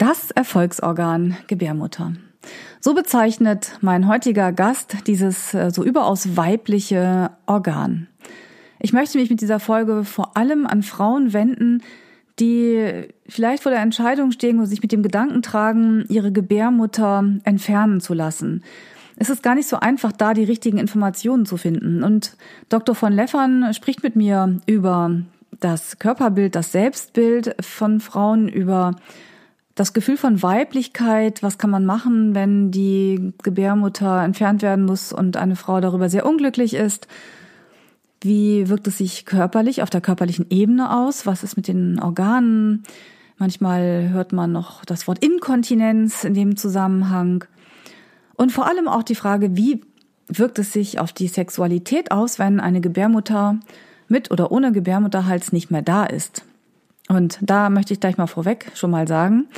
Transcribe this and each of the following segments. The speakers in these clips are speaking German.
Das Erfolgsorgan Gebärmutter. So bezeichnet mein heutiger Gast dieses äh, so überaus weibliche Organ. Ich möchte mich mit dieser Folge vor allem an Frauen wenden, die vielleicht vor der Entscheidung stehen und sich mit dem Gedanken tragen, ihre Gebärmutter entfernen zu lassen. Es ist gar nicht so einfach, da die richtigen Informationen zu finden. Und Dr. von Leffern spricht mit mir über das Körperbild, das Selbstbild von Frauen, über das Gefühl von Weiblichkeit, was kann man machen, wenn die Gebärmutter entfernt werden muss und eine Frau darüber sehr unglücklich ist. Wie wirkt es sich körperlich auf der körperlichen Ebene aus? Was ist mit den Organen? Manchmal hört man noch das Wort Inkontinenz in dem Zusammenhang. Und vor allem auch die Frage, wie wirkt es sich auf die Sexualität aus, wenn eine Gebärmutter mit oder ohne Gebärmutterhals nicht mehr da ist? Und da möchte ich gleich mal vorweg schon mal sagen,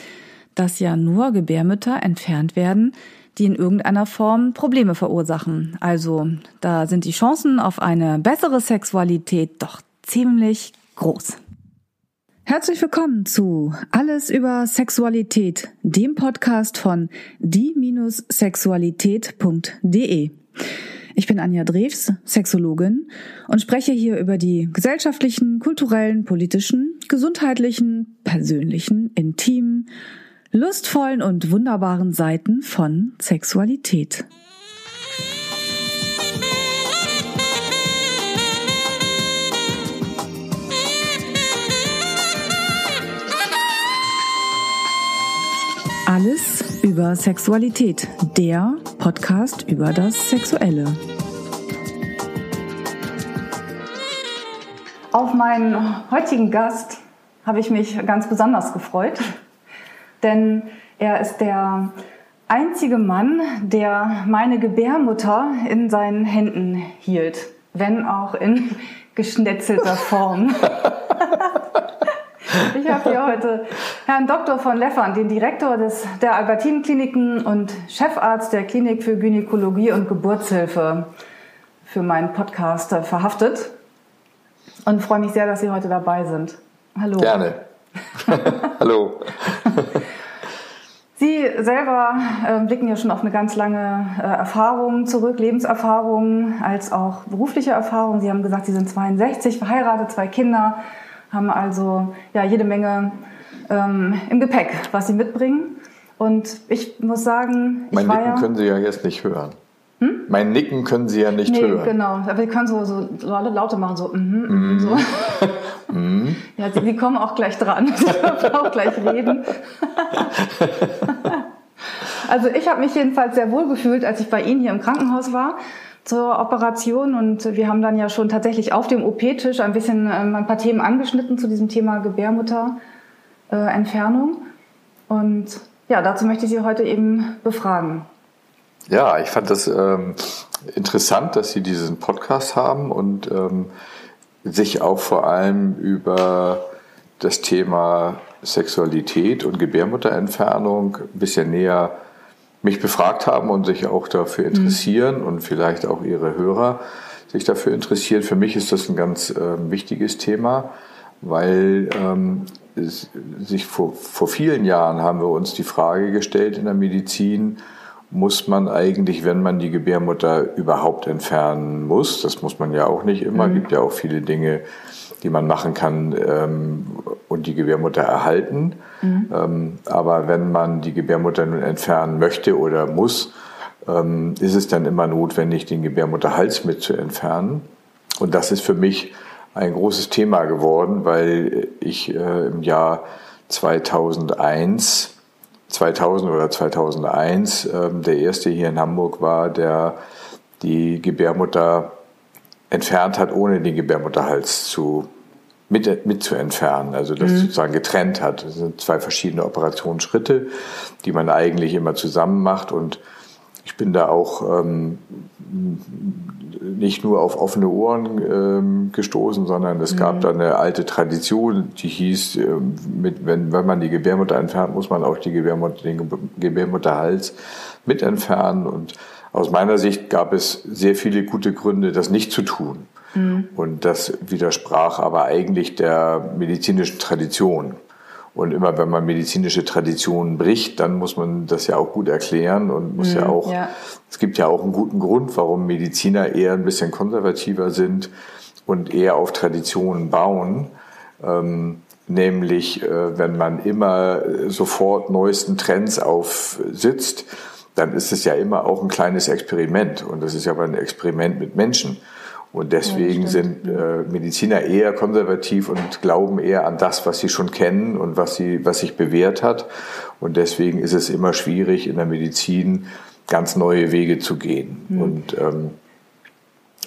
dass ja nur Gebärmütter entfernt werden, die in irgendeiner Form Probleme verursachen. Also da sind die Chancen auf eine bessere Sexualität doch ziemlich groß. Herzlich willkommen zu Alles über Sexualität, dem Podcast von die-sexualität.de. Ich bin Anja Drews, Sexologin und spreche hier über die gesellschaftlichen, kulturellen, politischen, gesundheitlichen, persönlichen, intimen, lustvollen und wunderbaren Seiten von Sexualität. Über Sexualität, der Podcast über das Sexuelle. Auf meinen heutigen Gast habe ich mich ganz besonders gefreut denn er ist der einzige Mann, der meine Gebärmutter in seinen Händen hielt, wenn auch in geschnetzelter Form. Ich habe hier heute Herrn Dr. von Leffern, den Direktor des, der Albertin-Kliniken und Chefarzt der Klinik für Gynäkologie und Geburtshilfe, für meinen Podcast verhaftet und freue mich sehr, dass Sie heute dabei sind. Hallo. Gerne. Hallo. Sie selber äh, blicken ja schon auf eine ganz lange äh, Erfahrung zurück, Lebenserfahrung als auch berufliche Erfahrung. Sie haben gesagt, Sie sind 62, verheiratet, zwei Kinder, haben also ja jede Menge ähm, im Gepäck, was Sie mitbringen. Und ich muss sagen, mein Nicken ja, können Sie ja jetzt nicht hören. Hm? Mein Nicken können Sie ja nicht nee, hören. Genau, aber Sie können so, so Laute machen, so, mm, mm, so. mm. Ja, Sie kommen auch gleich dran. Sie dürfen auch gleich reden. also ich habe mich jedenfalls sehr wohl gefühlt, als ich bei Ihnen hier im Krankenhaus war zur Operation und wir haben dann ja schon tatsächlich auf dem OP-Tisch ein bisschen ähm, ein paar Themen angeschnitten zu diesem Thema Gebärmutterentfernung. Und ja, dazu möchte ich Sie heute eben befragen. Ja, ich fand das ähm, interessant, dass Sie diesen Podcast haben und ähm, sich auch vor allem über das Thema Sexualität und Gebärmutterentfernung ein bisschen näher mich befragt haben und sich auch dafür mhm. interessieren mhm. und vielleicht auch Ihre Hörer sich dafür interessieren. Für mich ist das ein ganz äh, wichtiges Thema, weil ähm, es, sich vor, vor vielen Jahren haben wir uns die Frage gestellt in der Medizin, muss man eigentlich, wenn man die Gebärmutter überhaupt entfernen muss, das muss man ja auch nicht immer, mhm. gibt ja auch viele Dinge, die man machen kann ähm, und die Gebärmutter erhalten. Mhm. Ähm, aber wenn man die Gebärmutter nun entfernen möchte oder muss, ähm, ist es dann immer notwendig, den Gebärmutterhals mit zu entfernen. Und das ist für mich ein großes Thema geworden, weil ich äh, im Jahr 2001 2000 oder 2001 ähm, der erste hier in Hamburg war, der die Gebärmutter entfernt hat, ohne den Gebärmutterhals zu, mit, mit zu entfernen, also das mhm. sozusagen getrennt hat. Das sind zwei verschiedene Operationsschritte, die man eigentlich immer zusammen macht und ich bin da auch ähm, nicht nur auf offene Ohren ähm, gestoßen, sondern es mhm. gab da eine alte Tradition, die hieß, äh, mit, wenn, wenn man die Gebärmutter entfernt, muss man auch die Gebärmutter, den Gebärmutterhals mit entfernen. Und aus meiner Sicht gab es sehr viele gute Gründe, das nicht zu tun. Mhm. Und das widersprach aber eigentlich der medizinischen Tradition. Und immer wenn man medizinische Traditionen bricht, dann muss man das ja auch gut erklären und muss mhm, ja auch, ja. es gibt ja auch einen guten Grund, warum Mediziner eher ein bisschen konservativer sind und eher auf Traditionen bauen. Ähm, nämlich, äh, wenn man immer sofort neuesten Trends aufsitzt, dann ist es ja immer auch ein kleines Experiment. Und das ist ja aber ein Experiment mit Menschen. Und deswegen ja, sind äh, Mediziner eher konservativ und glauben eher an das, was sie schon kennen und was, sie, was sich bewährt hat. Und deswegen ist es immer schwierig, in der Medizin ganz neue Wege zu gehen. Mhm. Und ähm,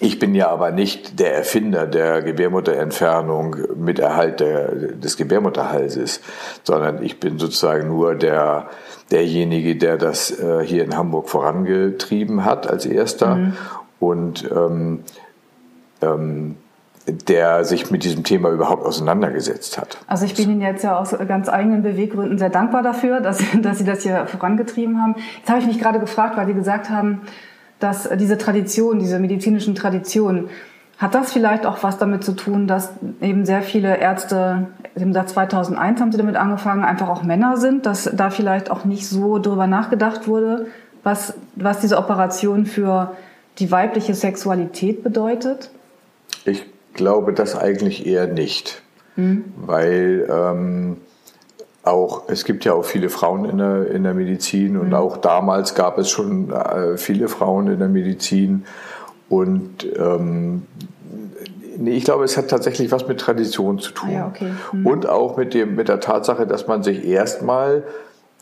ich bin ja aber nicht der Erfinder der Gebärmutterentfernung mit Erhalt der, des Gebärmutterhalses, sondern ich bin sozusagen nur der, derjenige, der das äh, hier in Hamburg vorangetrieben hat als erster. Mhm. Und ähm, ähm, der sich mit diesem Thema überhaupt auseinandergesetzt hat. Also ich bin Ihnen jetzt ja aus ganz eigenen Beweggründen sehr dankbar dafür, dass, dass Sie das hier vorangetrieben haben. Jetzt habe ich mich gerade gefragt, weil Sie gesagt haben, dass diese Tradition, diese medizinischen Traditionen, hat das vielleicht auch was damit zu tun, dass eben sehr viele Ärzte, eben seit 2001 haben sie damit angefangen, einfach auch Männer sind, dass da vielleicht auch nicht so drüber nachgedacht wurde, was, was diese Operation für die weibliche Sexualität bedeutet? Ich glaube das eigentlich eher nicht, mhm. weil ähm, auch es gibt ja auch viele Frauen in der, in der Medizin und mhm. auch damals gab es schon äh, viele Frauen in der Medizin und ähm, nee, ich glaube, es hat tatsächlich was mit Tradition zu tun. Ja, okay. mhm. Und auch mit, dem, mit der Tatsache, dass man sich erstmal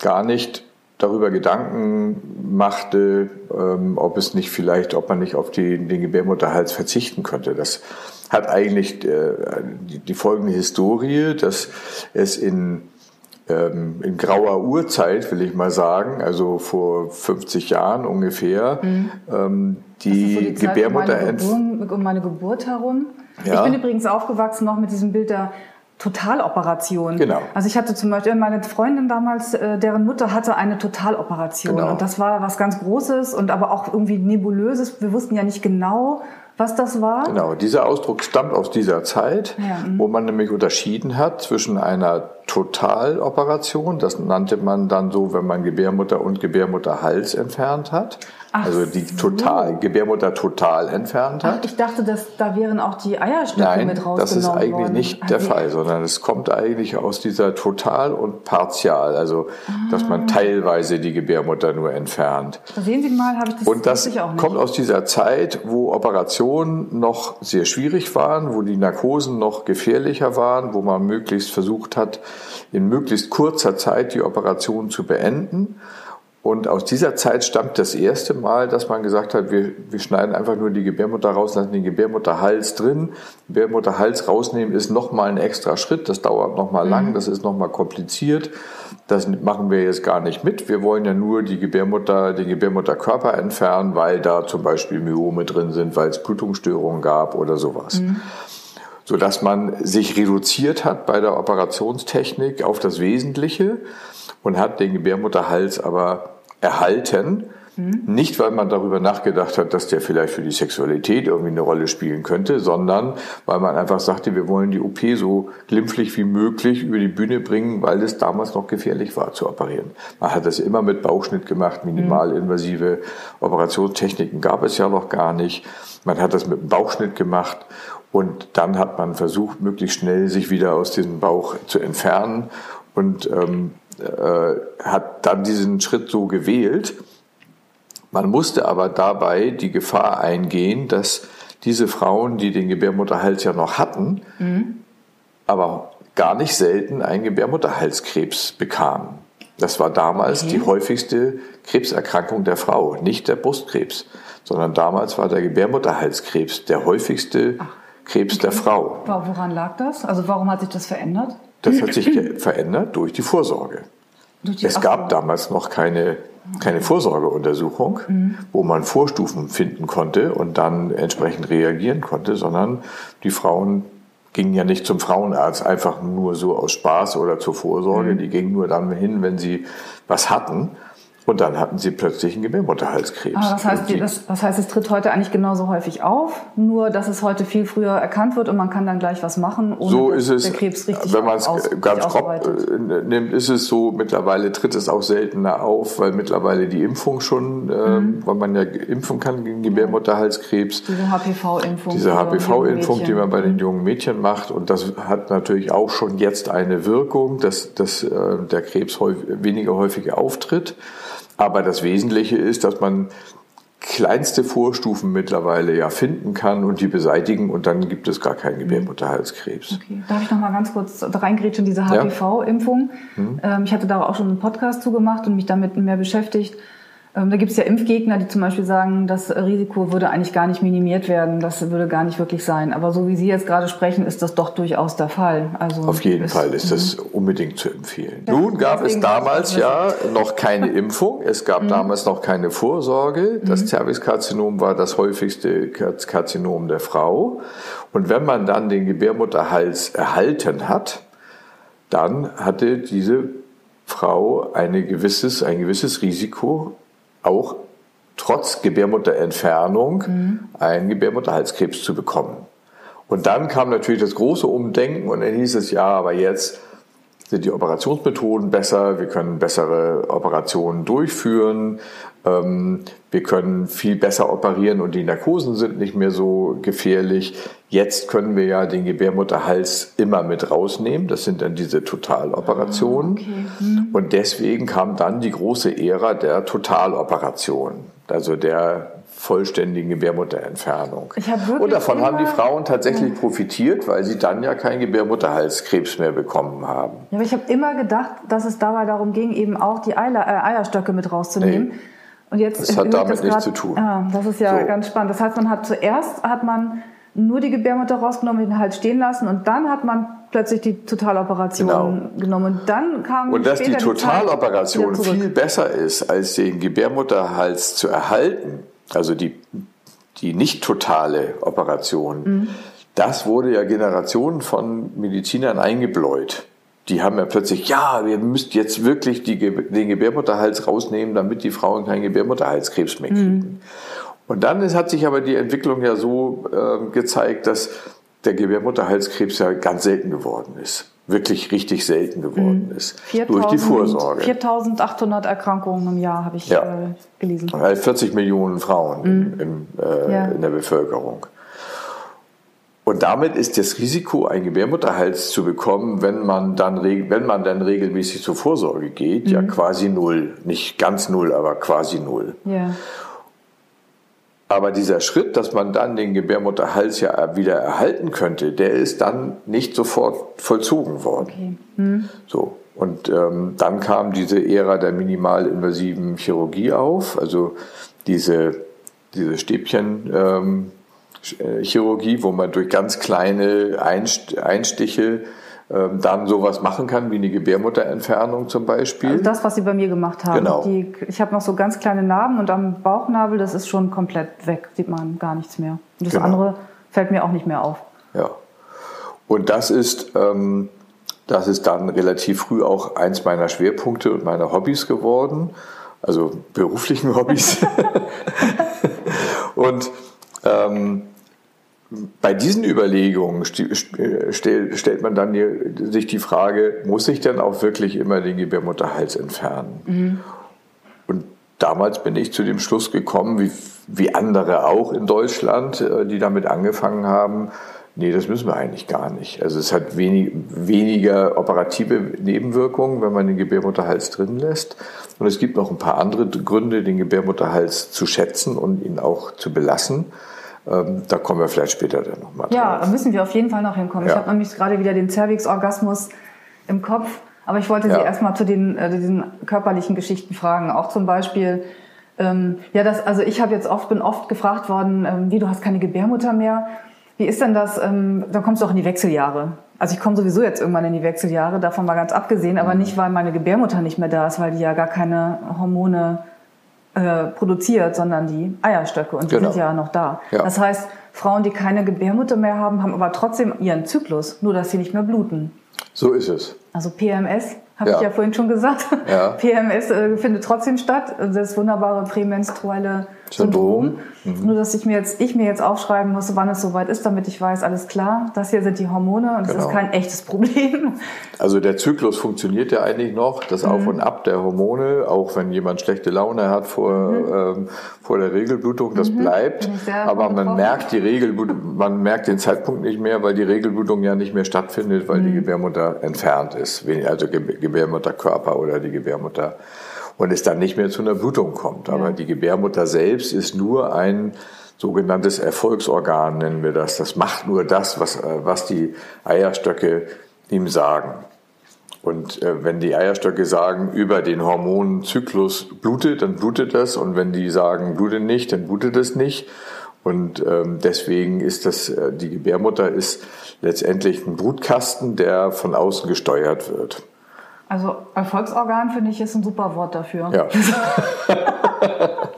gar nicht darüber Gedanken machte, ähm, ob es nicht vielleicht, ob man nicht auf die, den Gebärmutterhals verzichten könnte. Das hat eigentlich äh, die, die folgende Historie, dass es in in grauer Urzeit, will ich mal sagen, also vor 50 Jahren ungefähr, mhm. ähm, die, so die Gebärmutter um meine, Geburt, um meine Geburt herum. Ja. Ich bin übrigens aufgewachsen noch mit diesem Bild der Totaloperation. Genau. Also ich hatte zum Beispiel meine Freundin damals, äh, deren Mutter hatte eine Totaloperation genau. und das war was ganz Großes und aber auch irgendwie nebulöses. Wir wussten ja nicht genau, was das war. Genau, dieser Ausdruck stammt aus dieser Zeit, ja, mhm. wo man nämlich unterschieden hat zwischen einer Totaloperation, das nannte man dann so, wenn man Gebärmutter und Gebärmutterhals entfernt hat, Ach also die total, Gebärmutter total entfernt hat. Ach, ich dachte, dass da wären auch die Eierstöcke Nein, mit rausgenommen das ist eigentlich worden. nicht der Fall, sondern es kommt eigentlich aus dieser Total- und Partial, also ah. dass man ah. teilweise die Gebärmutter nur entfernt. Da sehen Sie mal, habe ich das Und das auch nicht. kommt aus dieser Zeit, wo Operationen noch sehr schwierig waren, wo die Narkosen noch gefährlicher waren, wo man möglichst versucht hat, in möglichst kurzer Zeit die Operation zu beenden. Und aus dieser Zeit stammt das erste Mal, dass man gesagt hat, wir, wir schneiden einfach nur die Gebärmutter raus, lassen den Gebärmutterhals drin. Gebärmutterhals rausnehmen ist nochmal ein extra Schritt, das dauert nochmal mhm. lang, das ist nochmal kompliziert. Das machen wir jetzt gar nicht mit. Wir wollen ja nur die Gebärmutter, den Gebärmutterkörper entfernen, weil da zum Beispiel Myome drin sind, weil es Blutungsstörungen gab oder sowas. Mhm so dass man sich reduziert hat bei der Operationstechnik auf das Wesentliche und hat den Gebärmutterhals aber erhalten. Mhm. Nicht, weil man darüber nachgedacht hat, dass der vielleicht für die Sexualität irgendwie eine Rolle spielen könnte, sondern weil man einfach sagte, wir wollen die OP so glimpflich wie möglich über die Bühne bringen, weil es damals noch gefährlich war zu operieren. Man hat das immer mit Bauchschnitt gemacht, minimalinvasive Operationstechniken gab es ja noch gar nicht. Man hat das mit dem Bauchschnitt gemacht und dann hat man versucht, möglichst schnell sich wieder aus diesem Bauch zu entfernen und ähm, äh, hat dann diesen Schritt so gewählt. Man musste aber dabei die Gefahr eingehen, dass diese Frauen, die den Gebärmutterhals ja noch hatten, mhm. aber gar nicht selten einen Gebärmutterhalskrebs bekamen. Das war damals okay. die häufigste Krebserkrankung der Frau, nicht der Brustkrebs, sondern damals war der Gebärmutterhalskrebs der häufigste Ach, Krebs okay. der Frau. Woran lag das? Also warum hat sich das verändert? Das hat sich verändert durch die Vorsorge. Durch die es gab damals noch keine, keine Vorsorgeuntersuchung, mhm. wo man Vorstufen finden konnte und dann entsprechend reagieren konnte, sondern die Frauen gingen ja nicht zum Frauenarzt einfach nur so aus Spaß oder zur Vorsorge. Mhm. Die gingen nur dann hin, wenn sie was hatten. Und dann hatten sie plötzlich einen Gebärmutterhalskrebs. Aber das heißt, das, das heißt, es tritt heute eigentlich genauso häufig auf, nur dass es heute viel früher erkannt wird und man kann dann gleich was machen, ohne so ist es, der Krebs richtig Wenn man es ganz grob äh, nimmt, ist es so, mittlerweile tritt es auch seltener auf, weil mittlerweile die Impfung schon, ähm, weil man ja impfen kann gegen Gebärmutterhalskrebs. Diese HPV-Impfung. Diese HPV-Impfung, die man bei den jungen Mädchen macht. Und das hat natürlich auch schon jetzt eine Wirkung, dass, dass äh, der Krebs häufig, weniger häufig auftritt. Aber das Wesentliche ist, dass man kleinste Vorstufen mittlerweile ja finden kann und die beseitigen und dann gibt es gar keinen Gebärmutterhalskrebs. Okay. Darf ich noch mal ganz kurz reingrätschen, diese HPV-Impfung? Mhm. Ähm, ich hatte da auch schon einen Podcast zugemacht und mich damit mehr beschäftigt. Ähm, da gibt es ja Impfgegner, die zum Beispiel sagen, das Risiko würde eigentlich gar nicht minimiert werden, das würde gar nicht wirklich sein. Aber so wie Sie jetzt gerade sprechen, ist das doch durchaus der Fall. Also Auf jeden ist- Fall ist das unbedingt zu empfehlen. Ja, Nun gab es damals ja noch keine Impfung, es gab damals noch keine Vorsorge. Das Zervixkarzinom war das häufigste Karzinom der Frau. Und wenn man dann den Gebärmutterhals erhalten hat, dann hatte diese Frau eine gewisses, ein gewisses Risiko, auch trotz Gebärmutterentfernung einen Gebärmutterhalskrebs zu bekommen. Und dann kam natürlich das große Umdenken und dann hieß es, ja, aber jetzt sind die Operationsmethoden besser, wir können bessere Operationen durchführen, ähm, wir können viel besser operieren und die Narkosen sind nicht mehr so gefährlich. Jetzt können wir ja den Gebärmutterhals immer mit rausnehmen, das sind dann diese Totaloperationen. Und deswegen kam dann die große Ära der Totaloperation, also der vollständigen Gebärmutterentfernung. Ich hab wirklich Und davon haben die Frauen tatsächlich profitiert, weil sie dann ja keinen Gebärmutterhalskrebs mehr bekommen haben. Ja, aber ich habe immer gedacht, dass es dabei darum ging, eben auch die Eiler, äh, Eierstöcke mit rauszunehmen. Nee. Und jetzt Das hat damit das nichts zu tun. Ja, das ist ja So. ganz spannend. Das heißt, man hat zuerst hat man nur die Gebärmutter rausgenommen, den Hals stehen lassen und dann hat man plötzlich die Totaloperation Genau. genommen. Und dann kam Und dass die Totaloperation zurück. viel besser ist, als den Gebärmutterhals zu erhalten, also die, die nicht totale Operation, Mhm. das wurde ja Generationen von Medizinern eingebläut. Die haben ja plötzlich, ja, wir müssen jetzt wirklich die, den Gebärmutterhals rausnehmen, damit die Frauen keinen Gebärmutterhalskrebs mehr kriegen. Und dann ist, hat sich aber die Entwicklung ja so ähm, gezeigt, dass der Gebärmutterhalskrebs ja ganz selten geworden ist. Wirklich richtig selten geworden ist. Durch die 4000 Vorsorge. 4800 Erkrankungen im Jahr habe ich Ja. äh, gelesen. Weil 40 Millionen Frauen im, im, äh, Ja. in der Bevölkerung. Und damit ist das Risiko, einen Gebärmutterhals zu bekommen, wenn man dann, wenn man dann regelmäßig zur Vorsorge geht, ja quasi null. Nicht ganz null, aber quasi null. Ja. Aber dieser Schritt, dass man dann den Gebärmutterhals ja wieder erhalten könnte, der ist dann nicht sofort vollzogen worden. Okay. So. Und ähm, dann kam diese Ära der minimalinvasiven Chirurgie auf, also diese, diese Stäbchen. Ähm, äh, Chirurgie, wo man durch ganz kleine Einst- Einstiche ähm, dann sowas machen kann, wie eine Gebärmutterentfernung zum Beispiel. Also das, was Sie bei mir gemacht haben. Genau. Die, ich habe noch so ganz kleine Narben und am Bauchnabel, das ist schon komplett weg, sieht man gar nichts mehr. Und das Genau. andere fällt mir auch nicht mehr auf. Ja. Und das ist, ähm, das ist dann relativ früh auch eins meiner Schwerpunkte und meiner Hobbys geworden, also beruflichen Hobbys. und ähm, bei diesen Überlegungen stell, stellt man dann die, sich die Frage, muss ich denn auch wirklich immer den Gebärmutterhals entfernen? Und damals bin ich zu dem Schluss gekommen, wie, wie andere auch in Deutschland, äh, die damit angefangen haben, nee, das müssen wir eigentlich gar nicht. Also es hat wenig, weniger operative Nebenwirkungen, wenn man den Gebärmutterhals drin lässt. Und es gibt noch ein paar andere Gründe, den Gebärmutterhals zu schätzen und ihn auch zu belassen. Ähm, Da kommen wir vielleicht später dann nochmal Ja, drauf. da müssen wir auf jeden Fall noch hinkommen. Ich Ja. habe nämlich gerade wieder den Cervix-Orgasmus im Kopf. Aber ich wollte Ja. Sie erstmal zu den äh, diesen körperlichen Geschichten fragen. Auch zum Beispiel, ähm, ja, das, also ich habe jetzt oft, bin oft gefragt worden, ähm, wie, du hast keine Gebärmutter mehr. Wie ist denn das? Ähm, dann kommst du auch in die Wechseljahre. Also ich komme sowieso jetzt irgendwann in die Wechseljahre, davon mal ganz abgesehen, Mhm. aber nicht, weil meine Gebärmutter nicht mehr da ist, weil die ja gar keine Hormone äh, produziert, sondern die Eierstöcke und die Genau. sind ja noch da. Ja. Das heißt, Frauen, die keine Gebärmutter mehr haben, haben aber trotzdem ihren Zyklus, nur dass sie nicht mehr bluten. So ist es. Also PMS habe ja. ich ja vorhin schon gesagt. Ja. PMS äh, findet trotzdem statt, das wunderbare prämenstruelle Syndrom. Mhm. Nur, dass ich mir jetzt, ich mir jetzt aufschreiben muss, wann es soweit ist, damit ich weiß, alles klar, das hier sind die Hormone und genau. das ist kein echtes Problem. Also der Zyklus funktioniert ja eigentlich noch, das mhm. Auf und Ab der Hormone, auch wenn jemand schlechte Laune hat vor, mhm. ähm, vor der Regelblutung, das mhm. bleibt. Aber man merkt die Regelblutung, man merkt den Zeitpunkt nicht mehr, weil die Regelblutung ja nicht mehr stattfindet, weil die mhm. Gebärmutter entfernt ist, also Gebärmutterkörper oder die Gebärmutter und es dann nicht mehr zu einer Blutung kommt. Aber die Gebärmutter selbst ist nur ein sogenanntes Erfolgsorgan, nennen wir das. Das macht nur das, was, äh, was die Eierstöcke ihm sagen. Und äh, wenn die Eierstöcke sagen, über den Hormonzyklus blutet, dann blutet das. Und wenn die sagen, blutet nicht, dann blutet es nicht. Und ähm, deswegen ist das, äh, die Gebärmutter ist letztendlich ein Brutkasten, der von außen gesteuert wird. Also Erfolgsorgan finde ich ist ein super Wort dafür. Ja.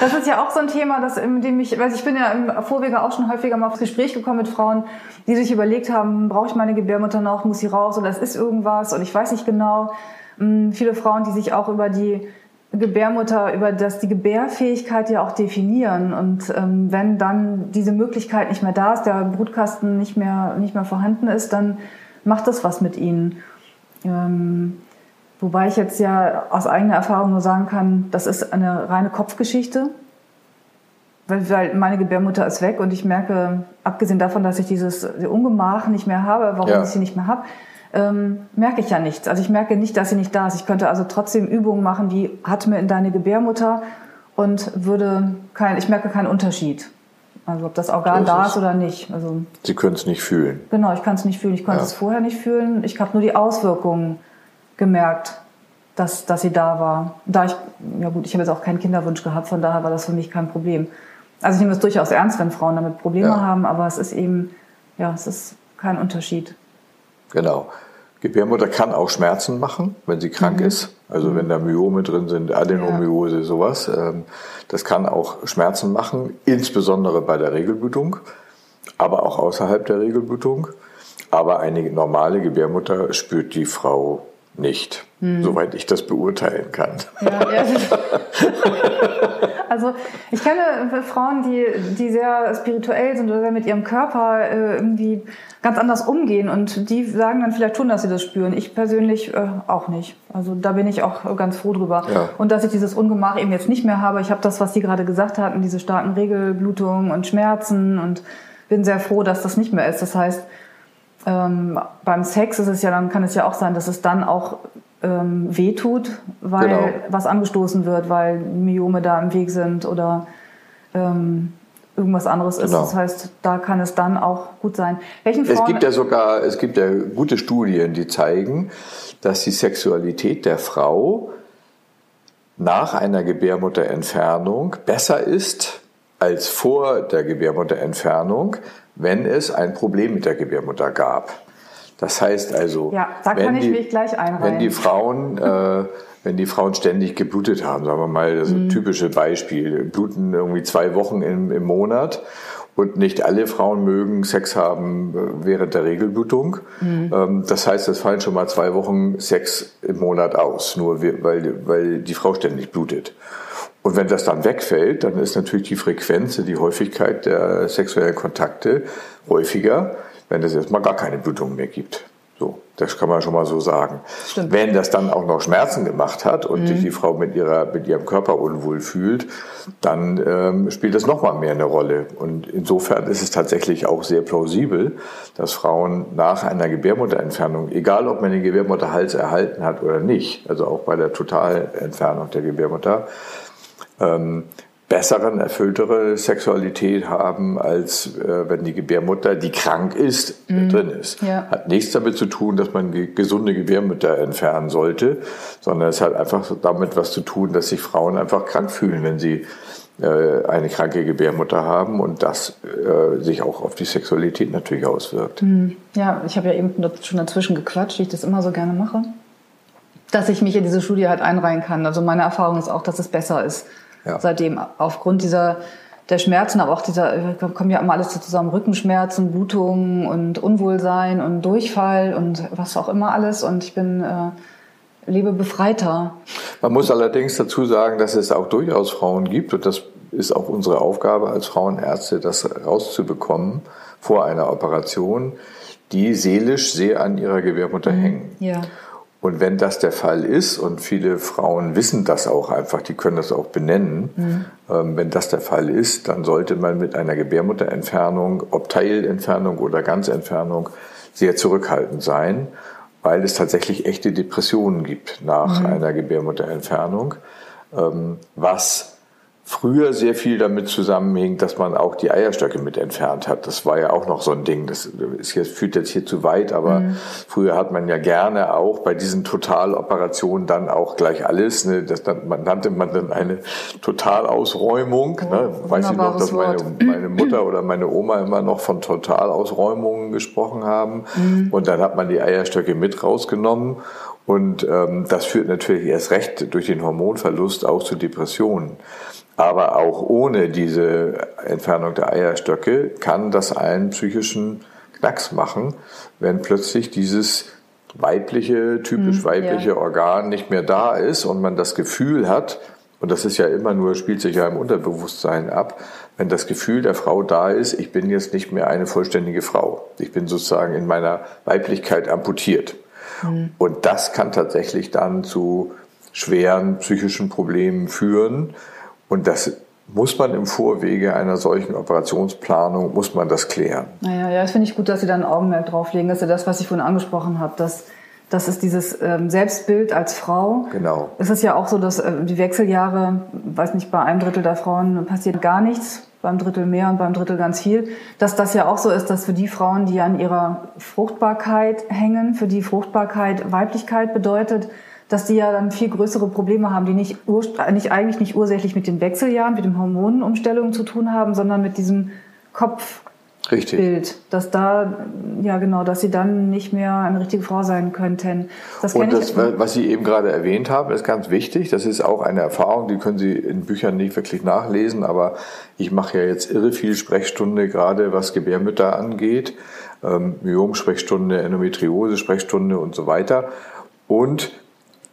Das ist ja auch so ein Thema, das, in dem ich, weil ich bin ja im Vorwege auch schon häufiger mal aufs Gespräch gekommen mit Frauen, die sich überlegt haben, brauche ich meine Gebärmutter noch, muss sie raus oder es ist irgendwas und ich weiß nicht genau. Hm, viele Frauen, die sich auch über die Gebärmutter, über das die Gebärfähigkeit ja auch definieren. Und ähm, wenn dann diese Möglichkeit nicht mehr da ist, der Brutkasten nicht mehr, nicht mehr vorhanden ist, dann macht das was mit ihnen. Ähm, wobei ich jetzt ja aus eigener Erfahrung nur sagen kann, das ist eine reine Kopfgeschichte. Weil, weil meine Gebärmutter ist weg und ich merke, abgesehen davon, dass ich dieses Ungemach nicht mehr habe, warum ja. ich sie nicht mehr habe, ähm, merke ich ja nichts. Also ich merke nicht, dass sie nicht da ist. Ich könnte also trotzdem Übungen machen, wie atme in deine Gebärmutter und würde kein, ich merke keinen Unterschied. Also ob das Organ so da ist oder nicht. Also, Sie können es nicht fühlen. Genau, ich kann es nicht fühlen. Ich konnte ja. es vorher nicht fühlen. Ich habe nur die Auswirkungen gemerkt, dass, dass sie da war. Da ich, ja gut, ich habe jetzt auch keinen Kinderwunsch gehabt, von daher war das für mich kein Problem. Also ich nehme es durchaus ernst, wenn Frauen damit Probleme ja. haben, aber es ist eben, ja, es ist kein Unterschied. Genau. Gebärmutter kann auch Schmerzen machen, wenn sie krank mhm. ist. Also wenn da Myome drin sind, Adenomyose, ja. sowas. Ähm, das kann auch Schmerzen machen, insbesondere bei der Regelblutung, aber auch außerhalb der Regelblutung. Aber eine normale Gebärmutter spürt die Frau nicht, hm. soweit ich das beurteilen kann. Ja, ja. Also ich kenne Frauen, die, die sehr spirituell sind oder mit ihrem Körper äh, irgendwie ganz anders umgehen und die sagen dann vielleicht schon, dass sie das spüren. Ich persönlich äh, auch nicht. Also da bin ich auch ganz froh drüber. Ja. Und dass ich dieses Ungemach eben jetzt nicht mehr habe. Ich habe das, was Sie gerade gesagt hatten, diese starken Regelblutungen und Schmerzen und bin sehr froh, dass das nicht mehr ist. Das heißt, ähm, beim Sex ist es ja, dann kann es ja auch sein, dass es dann auch ähm, wehtut, weil genau. was angestoßen wird, weil Myome da im Weg sind oder ähm, irgendwas anderes ist. Genau. Das heißt, da kann es dann auch gut sein. Welchen Frauen es gibt ja sogar, es gibt ja gute Studien, die zeigen, dass die Sexualität der Frau nach einer Gebärmutterentfernung besser ist als vor der Gebärmutterentfernung, wenn es ein Problem mit der Gebärmutter gab. Das heißt also, ja, da wenn, die, wenn die Frauen, äh, wenn die Frauen ständig geblutet haben, sagen wir mal, das mhm. typische Beispiel, bluten irgendwie zwei Wochen im, im Monat und nicht alle Frauen mögen Sex haben äh, während der Regelblutung. Mhm. Ähm, das heißt, es fallen schon mal zwei Wochen Sex im Monat aus, nur weil, weil die Frau ständig blutet. Und wenn das dann wegfällt, dann ist natürlich die Frequenz, die Häufigkeit der sexuellen Kontakte häufiger wenn es erstmal gar keine Blutung mehr gibt. So, das kann man schon mal so sagen. Stimmt. Wenn das dann auch noch Schmerzen gemacht hat und mhm. die Frau mit, ihrer, mit ihrem Körper unwohl fühlt, dann ähm, spielt das nochmal mehr eine Rolle. Und insofern ist es tatsächlich auch sehr plausibel, dass Frauen nach einer Gebärmutterentfernung, egal ob man den Gebärmutterhals erhalten hat oder nicht, also auch bei der Totalentfernung der Gebärmutter, ähm, besseren, erfülltere Sexualität haben, als äh, wenn die Gebärmutter, die krank ist, mhm. drin ist. Ja. Hat nichts damit zu tun, dass man gesunde Gebärmutter entfernen sollte, sondern es hat einfach damit was zu tun, dass sich Frauen einfach krank fühlen, wenn sie äh, eine kranke Gebärmutter haben und das äh, sich auch auf die Sexualität natürlich auswirkt. Mhm. Ja, ich habe ja eben schon dazwischen gequatscht, wie ich das immer so gerne mache, dass ich mich in diese Studie halt einreihen kann. Also meine Erfahrung ist auch, dass es besser ist ja. seitdem aufgrund dieser der Schmerzen, aber auch dieser, kommen ja immer alles zusammen, Rückenschmerzen, Blutungen und Unwohlsein und Durchfall und was auch immer alles. Und ich bin äh, lebe befreiter. Man muss allerdings dazu sagen, dass es auch durchaus Frauen gibt und das ist auch unsere Aufgabe als Frauenärzte, das rauszubekommen vor einer Operation, die seelisch sehr an ihrer Gebärmutter mhm. hängen. Ja. Und wenn das der Fall ist, und viele Frauen wissen das auch einfach, die können das auch benennen, mhm. ähm, wenn das der Fall ist, dann sollte man mit einer Gebärmutterentfernung, ob Teilentfernung oder Ganzentfernung, sehr zurückhaltend sein, weil es tatsächlich echte Depressionen gibt nach mhm. einer Gebärmutterentfernung, ähm, was früher sehr viel damit zusammenhing, dass man auch die Eierstöcke mit entfernt hat. Das war ja auch noch so ein Ding. Das ist jetzt, führt jetzt hier zu weit, aber mhm. früher hat man ja gerne auch bei diesen Totaloperationen dann auch gleich alles. Ne, das man, nannte man dann eine Totalausräumung. Oh, ne? Weiß ich noch, dass meine, meine, Mutter oder meine Oma immer noch von Totalausräumungen gesprochen haben. Mhm. Und dann hat man die Eierstöcke mit rausgenommen. Und ähm, das führt natürlich erst recht durch den Hormonverlust auch zu Depressionen. Aber auch ohne diese Entfernung der Eierstöcke kann das einen psychischen Knacks machen, wenn plötzlich dieses weibliche, typisch hm, weibliche ja. Organ nicht mehr da ist und man das Gefühl hat, und das ist ja immer nur, spielt sich ja im Unterbewusstsein ab, wenn das Gefühl der Frau da ist, ich bin jetzt nicht mehr eine vollständige Frau. Ich bin sozusagen in meiner Weiblichkeit amputiert. Mhm. Und das kann tatsächlich dann zu schweren psychischen Problemen führen, und das muss man im Vorwege einer solchen Operationsplanung, muss man das klären. Naja, ja, das finde ich gut, dass Sie da ein Augenmerk drauflegen. Das ist ja das, was ich vorhin angesprochen habe, dass das ist dieses ähm, Selbstbild als Frau. Genau. Es ist ja auch so, dass äh, die Wechseljahre, weiß nicht, bei einem Drittel der Frauen passiert gar nichts, beim Drittel mehr und beim Drittel ganz viel. Dass das ja auch so ist, dass für die Frauen, die an ihrer Fruchtbarkeit hängen, für die Fruchtbarkeit Weiblichkeit bedeutet, dass die ja dann viel größere Probleme haben, die nicht, nicht eigentlich nicht ursächlich mit den Wechseljahren, mit den Hormonumstellungen zu tun haben, sondern mit diesem Kopf. Richtig. Bild, dass da, ja genau, dass sie dann nicht mehr eine richtige Frau sein könnten. Das Und das, was Sie eben gerade erwähnt haben, ist ganz wichtig. Das ist auch eine Erfahrung, die können Sie in Büchern nicht wirklich nachlesen, aber ich mache ja jetzt irre viel Sprechstunde, gerade was Gebärmütter angeht, ähm, Myom-Sprechstunde, Endometriose-Sprechstunde und so weiter. Und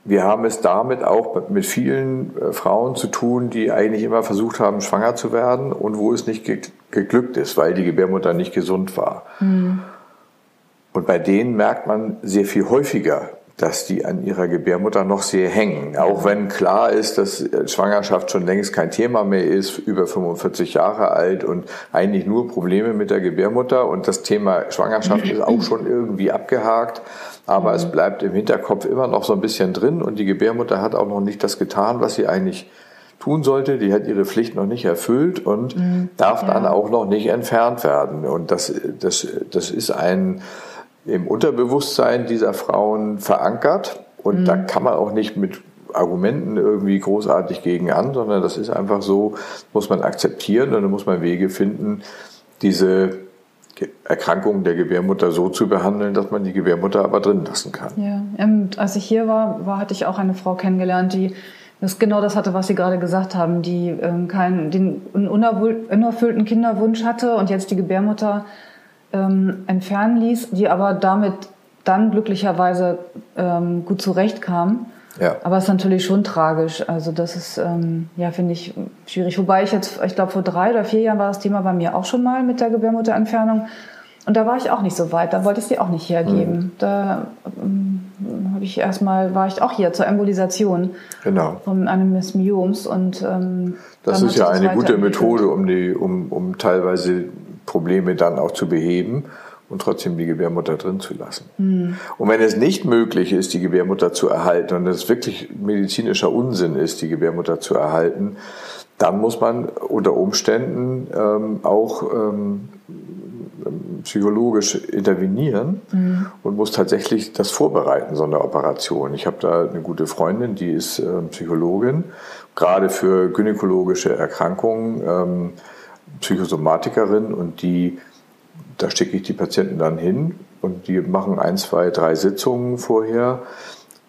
wir haben es damit auch mit vielen äh, Frauen zu tun, die eigentlich immer versucht haben, schwanger zu werden und wo es nicht geglückt ist, weil die Gebärmutter nicht gesund war. Mhm. Und bei denen merkt man sehr viel häufiger, dass die an ihrer Gebärmutter noch sehr hängen. Auch wenn klar ist, dass äh, Schwangerschaft schon längst kein Thema mehr ist, über 45 Jahre alt und eigentlich nur Probleme mit der Gebärmutter und das Thema Schwangerschaft ist auch schon irgendwie abgehakt aber es bleibt im Hinterkopf immer noch so ein bisschen drin und die Gebärmutter hat auch noch nicht das getan, was sie eigentlich tun sollte. Die hat ihre Pflicht noch nicht erfüllt und mhm. darf dann auch noch nicht entfernt werden. Und das, das, das ist ein im Unterbewusstsein dieser Frauen verankert und mhm. da kann man auch nicht mit Argumenten irgendwie großartig gegen an, sondern das ist einfach so, muss man akzeptieren und dann muss man Wege finden, diese Erkrankungen der Gebärmutter so zu behandeln, dass man die Gebärmutter aber drin lassen kann. Ja, und als ich hier war, war, hatte ich auch eine Frau kennengelernt, die das genau das hatte, was Sie gerade gesagt haben, die ähm, keinen, den unerfüllten Kinderwunsch hatte und jetzt die Gebärmutter ähm, entfernen ließ, die aber damit dann glücklicherweise ähm, gut zurechtkam. Ja. Aber es ist natürlich schon tragisch. Also das ist, ähm, ja, finde ich schwierig. Wobei ich jetzt, ich glaube, vor drei oder vier Jahren war das Thema bei mir auch schon mal mit der Gebärmutterentfernung. Und da war ich auch nicht so weit. Da wollte ich sie auch nicht hergeben. Mhm. Da ähm, habe ich erstmal, war ich auch hier zur Embolisation genau. von einem des Myoms. Und, ähm, das ist ja eine gute Methode, um, die, um, um teilweise Probleme dann auch zu beheben und trotzdem die Gebärmutter drin zu lassen. Mhm. Und wenn es nicht möglich ist, die Gebärmutter zu erhalten und es wirklich medizinischer Unsinn ist, die Gebärmutter zu erhalten, dann muss man unter Umständen ähm, auch ähm, psychologisch intervenieren mhm. und muss tatsächlich das vorbereiten, so eine Operation. Ich habe da eine gute Freundin, die ist äh, Psychologin, gerade für gynäkologische Erkrankungen, ähm, Psychosomatikerin und die da schicke ich die Patienten dann hin und die machen ein, zwei, drei Sitzungen vorher,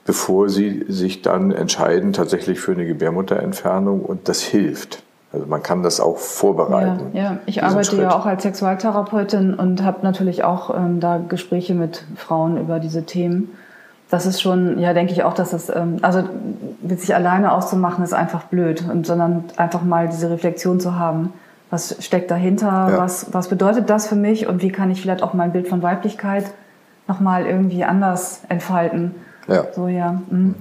bevor sie sich dann entscheiden tatsächlich für eine Gebärmutterentfernung und das hilft. Also man kann das auch vorbereiten. Ja, ja. ich arbeite Schritt. ja auch als Sexualtherapeutin und habe natürlich auch ähm, da Gespräche mit Frauen über diese Themen. das ist schon, ja, denke ich auch, dass es, ähm, also mit sich alleine auszumachen, ist einfach blöd, und, sondern einfach mal diese Reflexion zu haben. Was steckt dahinter? Ja. Was, was bedeutet das für mich? Und wie kann ich vielleicht auch mein Bild von Weiblichkeit nochmal irgendwie anders entfalten? Ja. So, ja. Mhm.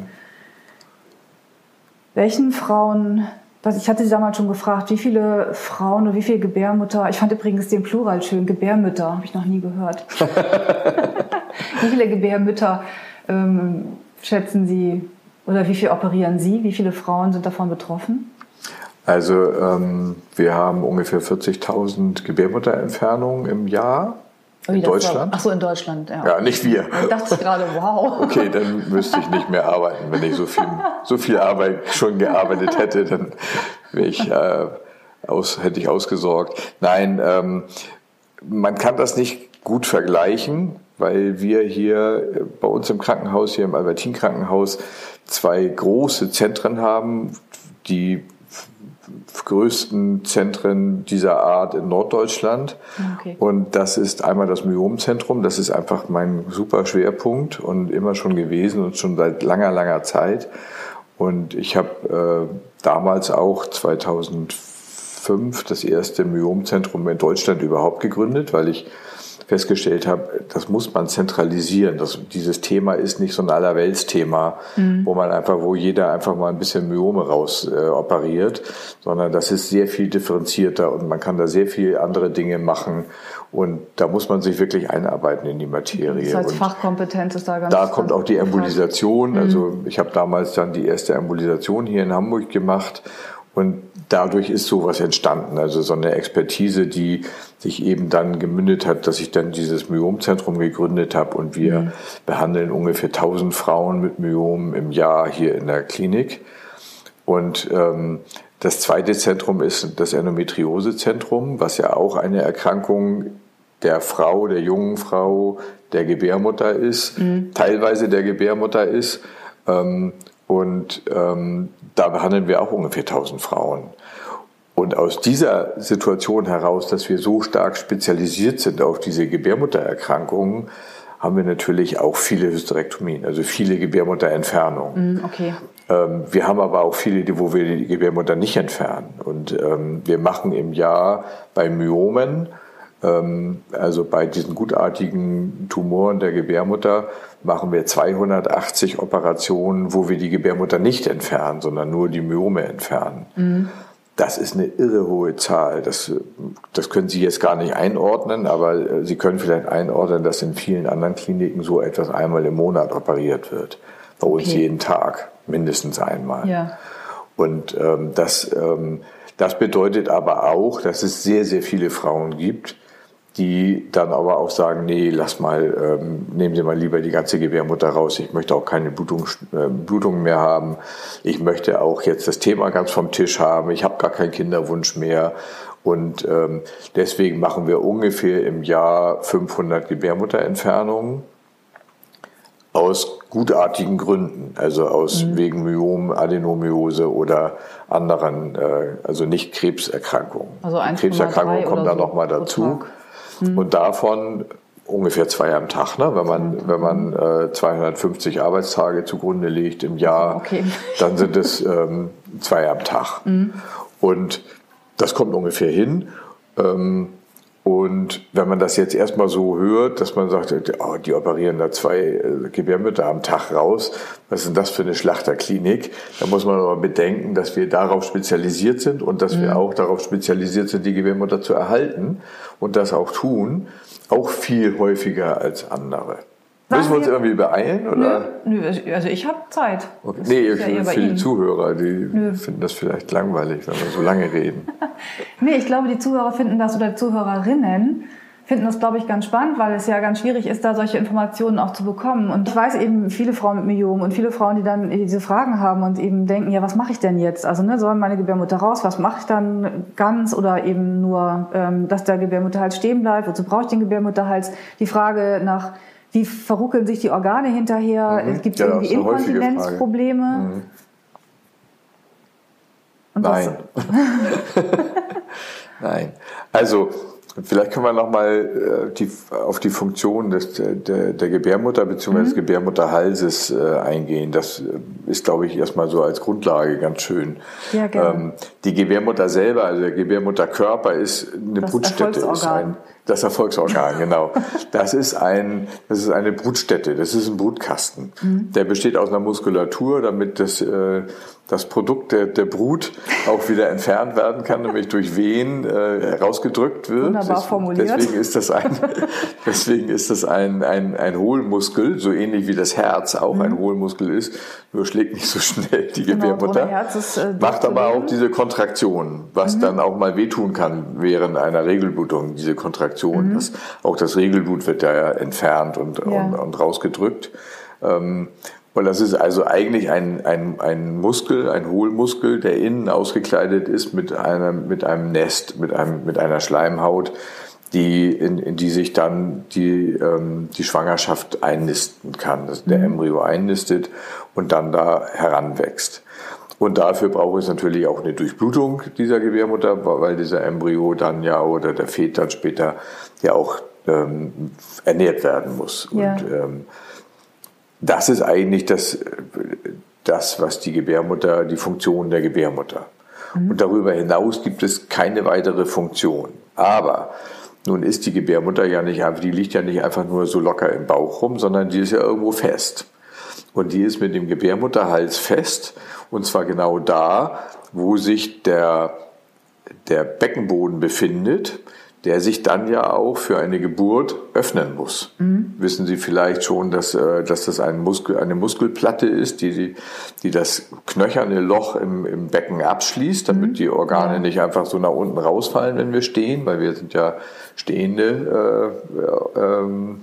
Welchen Frauen, was, ich hatte Sie damals schon gefragt, wie viele Frauen oder wie viele Gebärmutter, ich fand übrigens den Plural schön, Gebärmütter, habe ich noch nie gehört. wie viele Gebärmütter ähm, schätzen Sie oder wie viel operieren Sie? Wie viele Frauen sind davon betroffen? Also ähm, wir haben ungefähr 40.000 Gebärmutterentfernungen im Jahr. Oh, in Deutschland? Ach so, in Deutschland, ja. Ja, nicht wir. Da dachte ich gerade, wow. Okay, dann müsste ich nicht mehr arbeiten. Wenn ich so viel, so viel Arbeit schon gearbeitet hätte, dann wäre ich, äh, aus, hätte ich ausgesorgt. Nein, ähm, man kann das nicht gut vergleichen, weil wir hier bei uns im Krankenhaus, hier im Albertin Krankenhaus, zwei große Zentren haben, die größten Zentren dieser Art in Norddeutschland. Okay. Und das ist einmal das Myomzentrum. Das ist einfach mein super Schwerpunkt und immer schon gewesen und schon seit langer, langer Zeit. Und ich habe äh, damals auch 2005 das erste Myomzentrum in Deutschland überhaupt gegründet, weil ich festgestellt habe, das muss man zentralisieren. Das, dieses Thema ist nicht so ein Allerweltsthema, mhm. wo man einfach, wo jeder einfach mal ein bisschen Myome raus äh, operiert, sondern das ist sehr viel differenzierter und man kann da sehr viel andere Dinge machen. Und da muss man sich wirklich einarbeiten in die Materie. Das heißt, Fachkompetenz ist da ganz Da kommt auch die Embolisation. Also mhm. ich habe damals dann die erste Embolisation hier in Hamburg gemacht und dadurch ist sowas entstanden, also so eine Expertise, die sich eben dann gemündet hat, dass ich dann dieses Myomzentrum gegründet habe und wir mhm. behandeln ungefähr 1000 Frauen mit Myom im Jahr hier in der Klinik. Und ähm, das zweite Zentrum ist das Endometriosezentrum, was ja auch eine Erkrankung der Frau, der jungen Frau, der Gebärmutter ist, mhm. teilweise der Gebärmutter ist. Ähm, und ähm, da behandeln wir auch ungefähr 1000 Frauen. Und aus dieser Situation heraus, dass wir so stark spezialisiert sind auf diese Gebärmuttererkrankungen, haben wir natürlich auch viele Hysterektomien, also viele Gebärmutterentfernungen. Mm, okay. Ähm, wir haben aber auch viele, wo wir die Gebärmutter nicht entfernen. Und ähm, wir machen im Jahr bei Myomen, also bei diesen gutartigen Tumoren der Gebärmutter, machen wir 280 Operationen, wo wir die Gebärmutter nicht entfernen, sondern nur die Myome entfernen. Mhm. Das ist eine irre hohe Zahl. Das, das können Sie jetzt gar nicht einordnen, aber äh, Sie können vielleicht einordnen, dass in vielen anderen Kliniken so etwas einmal im Monat operiert wird. Bei uns okay. jeden Tag, mindestens einmal. Ja. Und ähm, das, ähm, das bedeutet aber auch, dass es sehr, sehr viele Frauen gibt, die dann aber auch sagen, nee, lass mal, ähm, nehmen Sie mal lieber die ganze Gebärmutter raus. Ich möchte auch keine Blutung, äh, Blutungen mehr haben. Ich möchte auch jetzt das Thema ganz vom Tisch haben. Ich habe gar keinen Kinderwunsch mehr. Und ähm, deswegen machen wir ungefähr im Jahr 500 Gebärmutterentfernungen aus gutartigen Gründen, also aus mhm. wegen Myom, Adenomyose oder anderen, äh, also nicht Krebserkrankungen. Also Krebserkrankungen kommen da so nochmal dazu. Tag. Mhm. Und davon ungefähr zwei am Tag, ne? wenn man, mhm. wenn man äh, 250 Arbeitstage zugrunde legt im Jahr, okay. dann sind es ähm, zwei am Tag. Mhm. Und das kommt ungefähr hin. Ähm, und wenn man das jetzt erstmal so hört, dass man sagt, oh, die operieren da zwei äh, Gebärmütter am Tag raus, was ist denn das für eine Schlachterklinik? Da muss man aber bedenken, dass wir darauf spezialisiert sind und dass mhm. wir auch darauf spezialisiert sind, die Gebärmutter zu erhalten und das auch tun, auch viel häufiger als andere. Müssen wir uns irgendwie beeilen? Oder? Nö, nö also ich habe Zeit. Okay. Nee, ja für die Ihnen. Zuhörer, die nö. finden das vielleicht langweilig, wenn wir so lange reden. nee, ich glaube, die Zuhörer finden das oder Zuhörerinnen finden das, glaube ich, ganz spannend, weil es ja ganz schwierig ist, da solche Informationen auch zu bekommen. Und ich weiß eben viele Frauen mit Myom und viele Frauen, die dann diese Fragen haben und eben denken, ja, was mache ich denn jetzt? Also, ne, soll meine Gebärmutter raus? Was mache ich dann ganz oder eben nur, ähm, dass der Gebärmutterhals stehen bleibt? Wozu brauche ich den Gebärmutterhals? Die Frage nach wie verruckeln sich die Organe hinterher? Mhm. Gibt es ja, irgendwie Inkontinenzprobleme? Mhm. Nein. Nein. Also Vielleicht können wir nochmal äh, auf die Funktion des, der, der Gebärmutter bzw. Mhm. des Gebärmutterhalses äh, eingehen. Das äh, ist, glaube ich, erstmal so als Grundlage ganz schön. Ja, gerne. Ähm, die Gebärmutter selber, also der Gebärmutterkörper, ist eine das Brutstätte, ist ein, das Erfolgsorgan, genau. Das ist ein, das ist eine Brutstätte, das ist ein Brutkasten. Mhm. Der besteht aus einer Muskulatur, damit das, äh, das Produkt der, der Brut auch wieder entfernt werden kann, nämlich durch Wehen äh, rausgedrückt wird. Wunderbar formuliert. Deswegen ist das ein, deswegen ist das ein, ein, ein Hohlmuskel, so ähnlich wie das Herz auch mhm. ein Hohlmuskel ist, nur schlägt nicht so schnell die genau, Gebärmutter. Herz ist, äh, macht aber auch diese Kontraktion, was mhm. dann auch mal wehtun kann während einer Regelblutung, diese Kontraktion. Mhm. Das, auch das Regelblut wird ja entfernt und, ja. und, und rausgedrückt. Ähm, und das ist also eigentlich ein, ein, ein Muskel, ein Hohlmuskel, der innen ausgekleidet ist mit einem, mit einem Nest, mit, einem, mit einer Schleimhaut, die, in, in die sich dann die, ähm, die Schwangerschaft einnisten kann, dass der mhm. Embryo einnistet und dann da heranwächst. Und dafür braucht es natürlich auch eine Durchblutung dieser Gebärmutter, weil dieser Embryo dann ja oder der Fet dann später ja auch ähm, ernährt werden muss. Ja. Und ähm, das ist eigentlich das, das, was die Gebärmutter, die Funktion der Gebärmutter. Mhm. Und darüber hinaus gibt es keine weitere Funktion. Aber nun ist die Gebärmutter ja nicht einfach, die liegt ja nicht einfach nur so locker im Bauch rum, sondern die ist ja irgendwo fest. Und die ist mit dem Gebärmutterhals fest. Und zwar genau da, wo sich der, der Beckenboden befindet der sich dann ja auch für eine Geburt öffnen muss. Mhm. Wissen Sie vielleicht schon, dass, äh, dass das ein Muskel, eine Muskelplatte ist, die, die, die das knöcherne Loch im, im Becken abschließt, damit mhm. die Organe ja. nicht einfach so nach unten rausfallen, wenn wir stehen, weil wir sind ja stehende äh, ähm,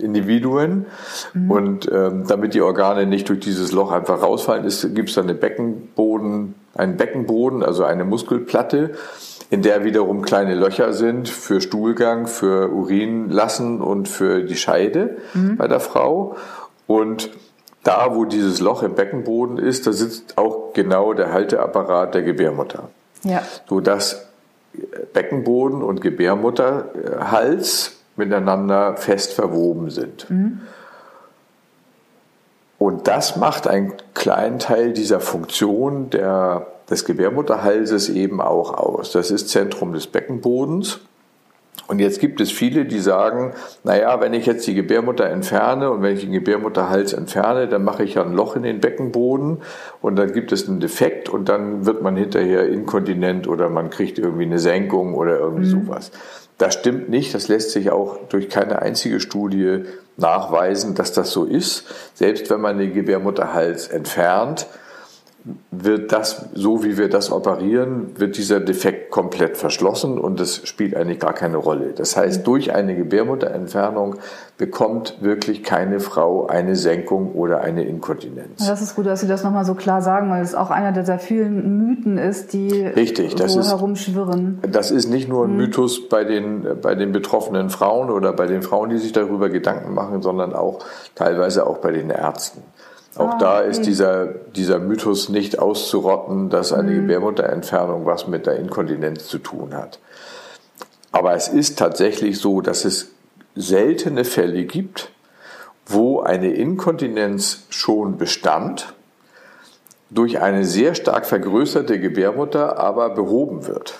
Individuen. Mhm. Und ähm, damit die Organe nicht durch dieses Loch einfach rausfallen, gibt es dann eine Beckenboden, einen Beckenboden, also eine Muskelplatte in der wiederum kleine Löcher sind für Stuhlgang, für Urinlassen und für die Scheide mhm. bei der Frau. Und da, wo dieses Loch im Beckenboden ist, da sitzt auch genau der Halteapparat der Gebärmutter. Ja. So dass Beckenboden und Gebärmutterhals miteinander fest verwoben sind. Mhm. Und das macht einen kleinen Teil dieser Funktion der des Gebärmutterhalses eben auch aus. Das ist Zentrum des Beckenbodens. Und jetzt gibt es viele, die sagen, naja, wenn ich jetzt die Gebärmutter entferne und wenn ich den Gebärmutterhals entferne, dann mache ich ja ein Loch in den Beckenboden und dann gibt es einen Defekt und dann wird man hinterher inkontinent oder man kriegt irgendwie eine Senkung oder irgendwie mhm. sowas. Das stimmt nicht. Das lässt sich auch durch keine einzige Studie nachweisen, dass das so ist. Selbst wenn man den Gebärmutterhals entfernt, wird das, so wie wir das operieren, wird dieser Defekt komplett verschlossen und das spielt eigentlich gar keine Rolle. Das heißt, durch eine Gebärmutterentfernung bekommt wirklich keine Frau eine Senkung oder eine Inkontinenz. Das ist gut, dass Sie das nochmal so klar sagen, weil es auch einer der vielen Mythen ist, die Richtig, das so ist, herumschwirren. Das ist nicht nur ein mhm. Mythos bei den, bei den betroffenen Frauen oder bei den Frauen, die sich darüber Gedanken machen, sondern auch teilweise auch bei den Ärzten. Auch ah, da ist dieser, dieser Mythos nicht auszurotten, dass eine mhm. Gebärmutterentfernung was mit der Inkontinenz zu tun hat. Aber es ist tatsächlich so, dass es seltene Fälle gibt, wo eine Inkontinenz schon bestand, durch eine sehr stark vergrößerte Gebärmutter aber behoben wird.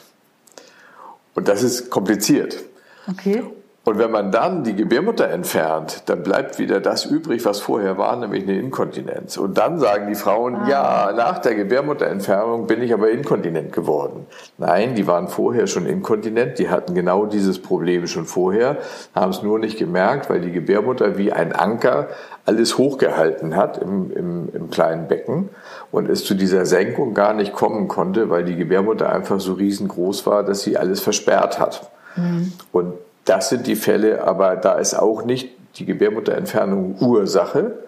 Und das ist kompliziert. Okay. Und wenn man dann die Gebärmutter entfernt, dann bleibt wieder das übrig, was vorher war, nämlich eine Inkontinenz. Und dann sagen die Frauen, ah. ja, nach der Gebärmutterentfernung bin ich aber inkontinent geworden. Nein, die waren vorher schon inkontinent, die hatten genau dieses Problem schon vorher, haben es nur nicht gemerkt, weil die Gebärmutter wie ein Anker alles hochgehalten hat im, im, im kleinen Becken und es zu dieser Senkung gar nicht kommen konnte, weil die Gebärmutter einfach so riesengroß war, dass sie alles versperrt hat. Mhm. Und das sind die Fälle, aber da ist auch nicht die Gebärmutterentfernung Ursache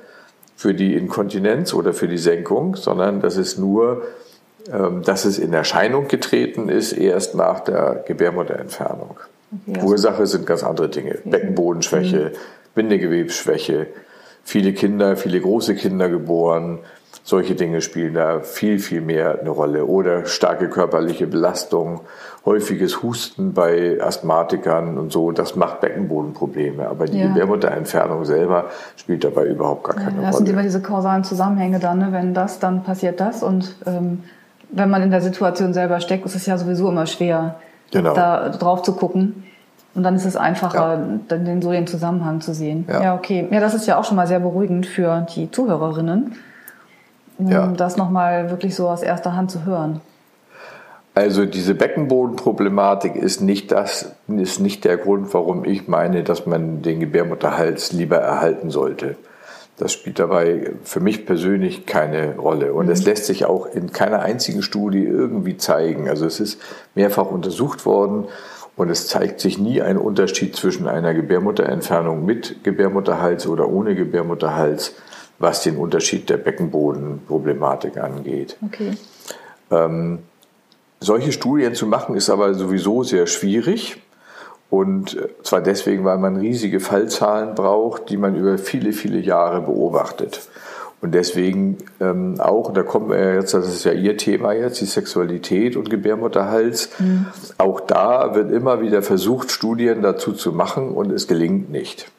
für die Inkontinenz oder für die Senkung, sondern das ist nur, ähm, dass es in Erscheinung getreten ist erst nach der Gebärmutterentfernung. Okay, also Ursache sind ganz andere Dinge. Beckenbodenschwäche, mhm. Bindegewebsschwäche, viele Kinder, viele große Kinder geboren. Solche Dinge spielen da viel, viel mehr eine Rolle. Oder starke körperliche Belastung, häufiges Husten bei Asthmatikern und so, das macht Beckenbodenprobleme. Aber die ja. Gebärmutterentfernung selber spielt dabei überhaupt gar keine ja, das Rolle. Das sind immer diese kausalen Zusammenhänge dann, ne? wenn das, dann passiert das. Und ähm, wenn man in der Situation selber steckt, ist es ja sowieso immer schwer, genau. da drauf zu gucken. Und dann ist es einfacher, ja. dann den, so den Zusammenhang zu sehen. Ja. ja, okay. Ja, das ist ja auch schon mal sehr beruhigend für die Zuhörerinnen, um ja. das nochmal wirklich so aus erster Hand zu hören. Also diese Beckenbodenproblematik ist nicht das, ist nicht der Grund, warum ich meine, dass man den Gebärmutterhals lieber erhalten sollte. Das spielt dabei für mich persönlich keine Rolle. Und es mhm. lässt sich auch in keiner einzigen Studie irgendwie zeigen. Also es ist mehrfach untersucht worden und es zeigt sich nie ein Unterschied zwischen einer Gebärmutterentfernung mit Gebärmutterhals oder ohne Gebärmutterhals, was den Unterschied der Beckenbodenproblematik angeht. Okay. Ähm, solche Studien zu machen ist aber sowieso sehr schwierig. Und zwar deswegen, weil man riesige Fallzahlen braucht, die man über viele, viele Jahre beobachtet. Und deswegen ähm, auch, da kommen wir jetzt, das ist ja Ihr Thema jetzt, die Sexualität und Gebärmutterhals. Mhm. Auch da wird immer wieder versucht, Studien dazu zu machen und es gelingt nicht.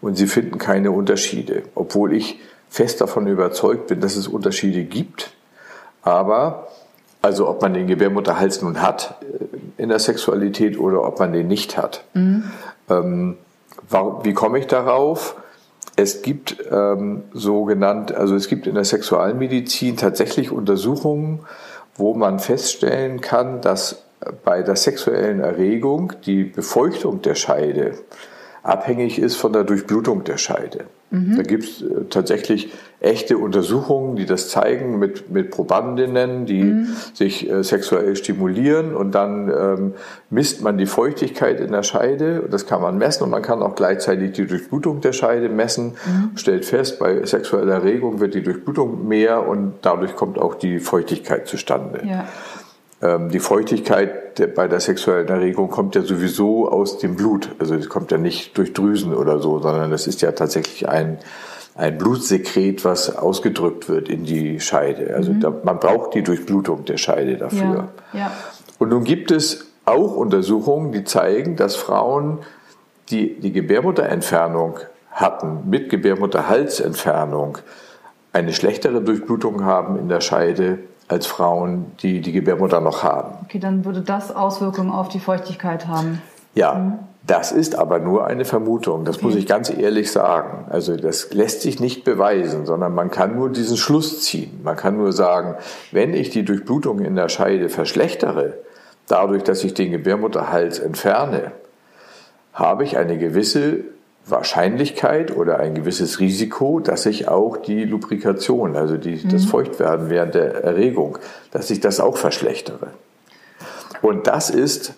Und Sie finden keine Unterschiede, obwohl ich fest davon überzeugt bin, dass es Unterschiede gibt. Aber, also ob man den Gebärmutterhals nun hat äh, in der Sexualität oder ob man den nicht hat. Mhm. Ähm, warum, wie komme ich darauf? Es gibt ähm, sogenannt, also es gibt in der Sexualmedizin tatsächlich Untersuchungen, wo man feststellen kann, dass bei der sexuellen Erregung die Befeuchtung der Scheide abhängig ist von der Durchblutung der Scheide. Mhm. Da gibt es äh, tatsächlich echte Untersuchungen, die das zeigen mit, mit Probandinnen, die mhm. sich äh, sexuell stimulieren und dann ähm, misst man die Feuchtigkeit in der Scheide. Das kann man messen und man kann auch gleichzeitig die Durchblutung der Scheide messen. Mhm. Stellt fest, bei sexueller Erregung wird die Durchblutung mehr und dadurch kommt auch die Feuchtigkeit zustande. Ja. Ähm, die Feuchtigkeit bei der sexuellen Erregung kommt ja sowieso aus dem Blut. Also es kommt ja nicht durch Drüsen oder so, sondern das ist ja tatsächlich ein, ein Blutsekret, was ausgedrückt wird in die Scheide. Also mhm. da, man braucht die Durchblutung der Scheide dafür. Ja, ja. Und nun gibt es auch Untersuchungen, die zeigen, dass Frauen, die die Gebärmutterentfernung hatten, mit Gebärmutterhalsentfernung, eine schlechtere Durchblutung haben in der Scheide als Frauen, die die Gebärmutter noch haben. Okay, dann würde das Auswirkungen auf die Feuchtigkeit haben. Ja, mhm. das ist aber nur eine Vermutung. Das okay. muss ich ganz ehrlich sagen. Also das lässt sich nicht beweisen, sondern man kann nur diesen Schluss ziehen. Man kann nur sagen, wenn ich die Durchblutung in der Scheide verschlechtere, dadurch, dass ich den Gebärmutterhals entferne, habe ich eine gewisse Wahrscheinlichkeit oder ein gewisses Risiko, dass ich auch die Lubrikation, also die, mhm. das Feuchtwerden während der Erregung, dass ich das auch verschlechtere. Und das ist,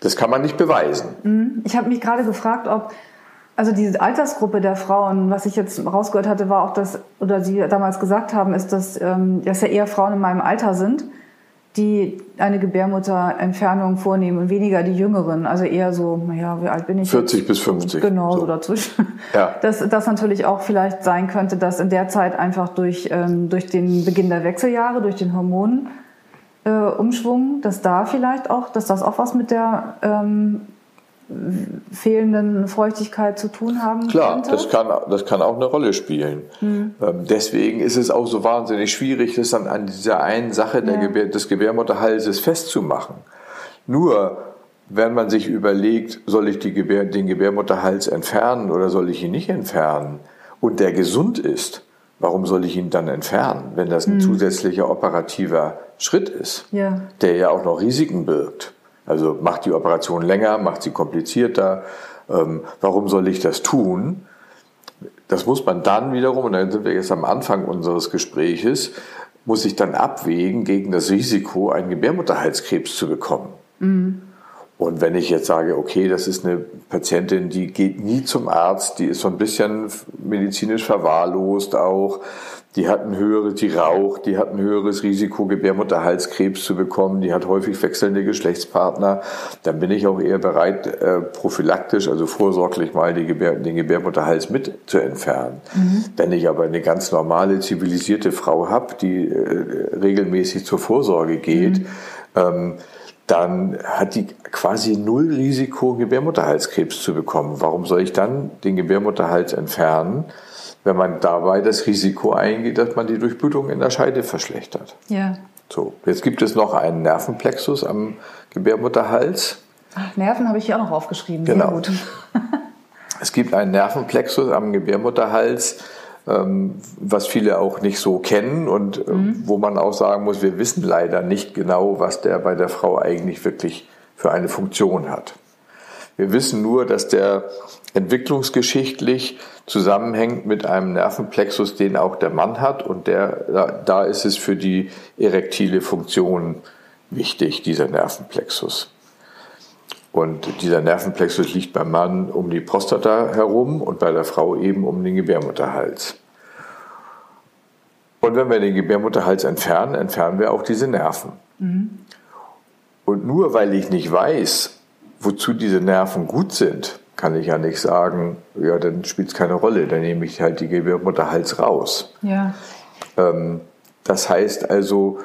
das kann man nicht beweisen. Mhm. Ich habe mich gerade gefragt, ob also diese Altersgruppe der Frauen, was ich jetzt rausgehört hatte, war auch das, oder Sie damals gesagt haben, ist, dass, ähm, dass ja eher Frauen in meinem Alter sind die eine Gebärmutterentfernung vornehmen und weniger die Jüngeren, also eher so, naja, wie alt bin ich? 40 jetzt? bis 50. Genau, so, so dazwischen. Ja. Dass das natürlich auch vielleicht sein könnte, dass in der Zeit einfach durch, ähm, durch den Beginn der Wechseljahre, durch den Hormonumschwung, äh, dass da vielleicht auch, dass das auch was mit der ähm, fehlenden Feuchtigkeit zu tun haben Klar, könnte? das kann, das kann auch eine Rolle spielen. Hm. deswegen ist es auch so wahnsinnig schwierig, das dann an dieser einen Sache ja. Gebär, des Gebärmutterhalses festzumachen. Nur, wenn man sich überlegt, soll ich Gebär, den Gebärmutterhals entfernen oder soll ich ihn nicht entfernen und der gesund ist, warum soll ich ihn dann entfernen, wenn das ein hm. zusätzlicher operativer Schritt ist, ja. der ja auch noch Risiken birgt? Also macht die Operation länger, macht sie komplizierter. Ähm, warum soll ich das tun? Das muss man dann wiederum, und dann sind wir jetzt am Anfang unseres Gespräches, muss ich dann abwägen gegen das Risiko, einen Gebärmutterhalskrebs zu bekommen. Mhm. Und wenn ich jetzt sage, okay, das ist eine Patientin, die geht nie zum Arzt, die ist so ein bisschen medizinisch verwahrlost auch, die hat ein höheres, die raucht, die hat ein höheres Risiko, Gebärmutterhalskrebs zu bekommen, die hat häufig wechselnde Geschlechtspartner, dann bin ich auch eher bereit, äh, prophylaktisch, also vorsorglich mal Gebär, den Gebärmutterhals mit zu entfernen. Mhm. Wenn ich aber eine ganz normale, zivilisierte Frau habe, die äh, regelmäßig zur Vorsorge geht, mhm. ähm, dann hat die quasi null Risiko, Gebärmutterhalskrebs zu bekommen. Warum soll ich dann den Gebärmutterhals entfernen? Wenn man dabei das Risiko eingeht, dass man die Durchblutung in der Scheide verschlechtert. Ja. So, jetzt gibt es noch einen Nervenplexus am Gebärmutterhals. Ach, Nerven habe ich hier auch noch aufgeschrieben. Genau. Sehr gut. es gibt einen Nervenplexus am Gebärmutterhals, ähm, was viele auch nicht so kennen und äh, mhm. wo man auch sagen muss, wir wissen leider nicht genau, was der bei der Frau eigentlich wirklich für eine Funktion hat. Wir wissen nur, dass der entwicklungsgeschichtlich zusammenhängt mit einem Nervenplexus, den auch der Mann hat. Und der, da ist es für die erektile Funktion wichtig, dieser Nervenplexus. Und dieser Nervenplexus liegt beim Mann um die Prostata herum und bei der Frau eben um den Gebärmutterhals. Und wenn wir den Gebärmutterhals entfernen, entfernen wir auch diese Nerven. Mhm. Und nur weil ich nicht weiß, wozu diese Nerven gut sind, kann ich ja nicht sagen, ja, dann spielt es keine Rolle, dann nehme ich halt die Gebärmutterhals raus. Ja. Ähm, das heißt also,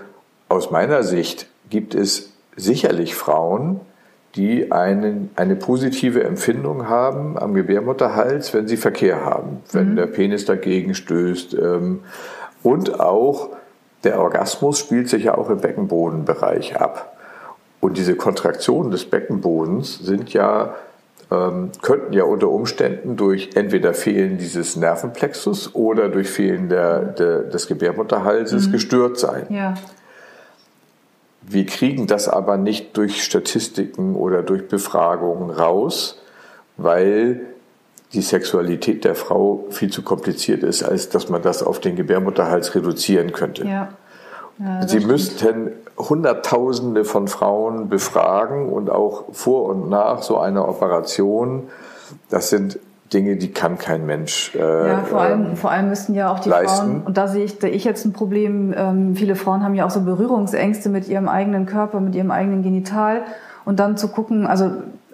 aus meiner Sicht gibt es sicherlich Frauen, die einen, eine positive Empfindung haben am Gebärmutterhals, wenn sie Verkehr haben, wenn mhm. der Penis dagegen stößt. Ähm, und auch der Orgasmus spielt sich ja auch im Beckenbodenbereich ab. Und diese Kontraktionen des Beckenbodens sind ja ähm, könnten ja unter Umständen durch entweder Fehlen dieses Nervenplexus oder durch Fehlen der, der des Gebärmutterhalses mhm. gestört sein. Ja. Wir kriegen das aber nicht durch Statistiken oder durch Befragungen raus, weil die Sexualität der Frau viel zu kompliziert ist, als dass man das auf den Gebärmutterhals reduzieren könnte. Ja. Ja, Sie müssten Hunderttausende von Frauen befragen und auch vor und nach so einer Operation. Das sind Dinge, die kann kein Mensch. Äh, ja, vor allem, ähm, vor allem müssten ja auch die leisten. Frauen, und da sehe ich, da ich jetzt ein Problem, ähm, viele Frauen haben ja auch so Berührungsängste mit ihrem eigenen Körper, mit ihrem eigenen Genital. Und dann zu gucken, also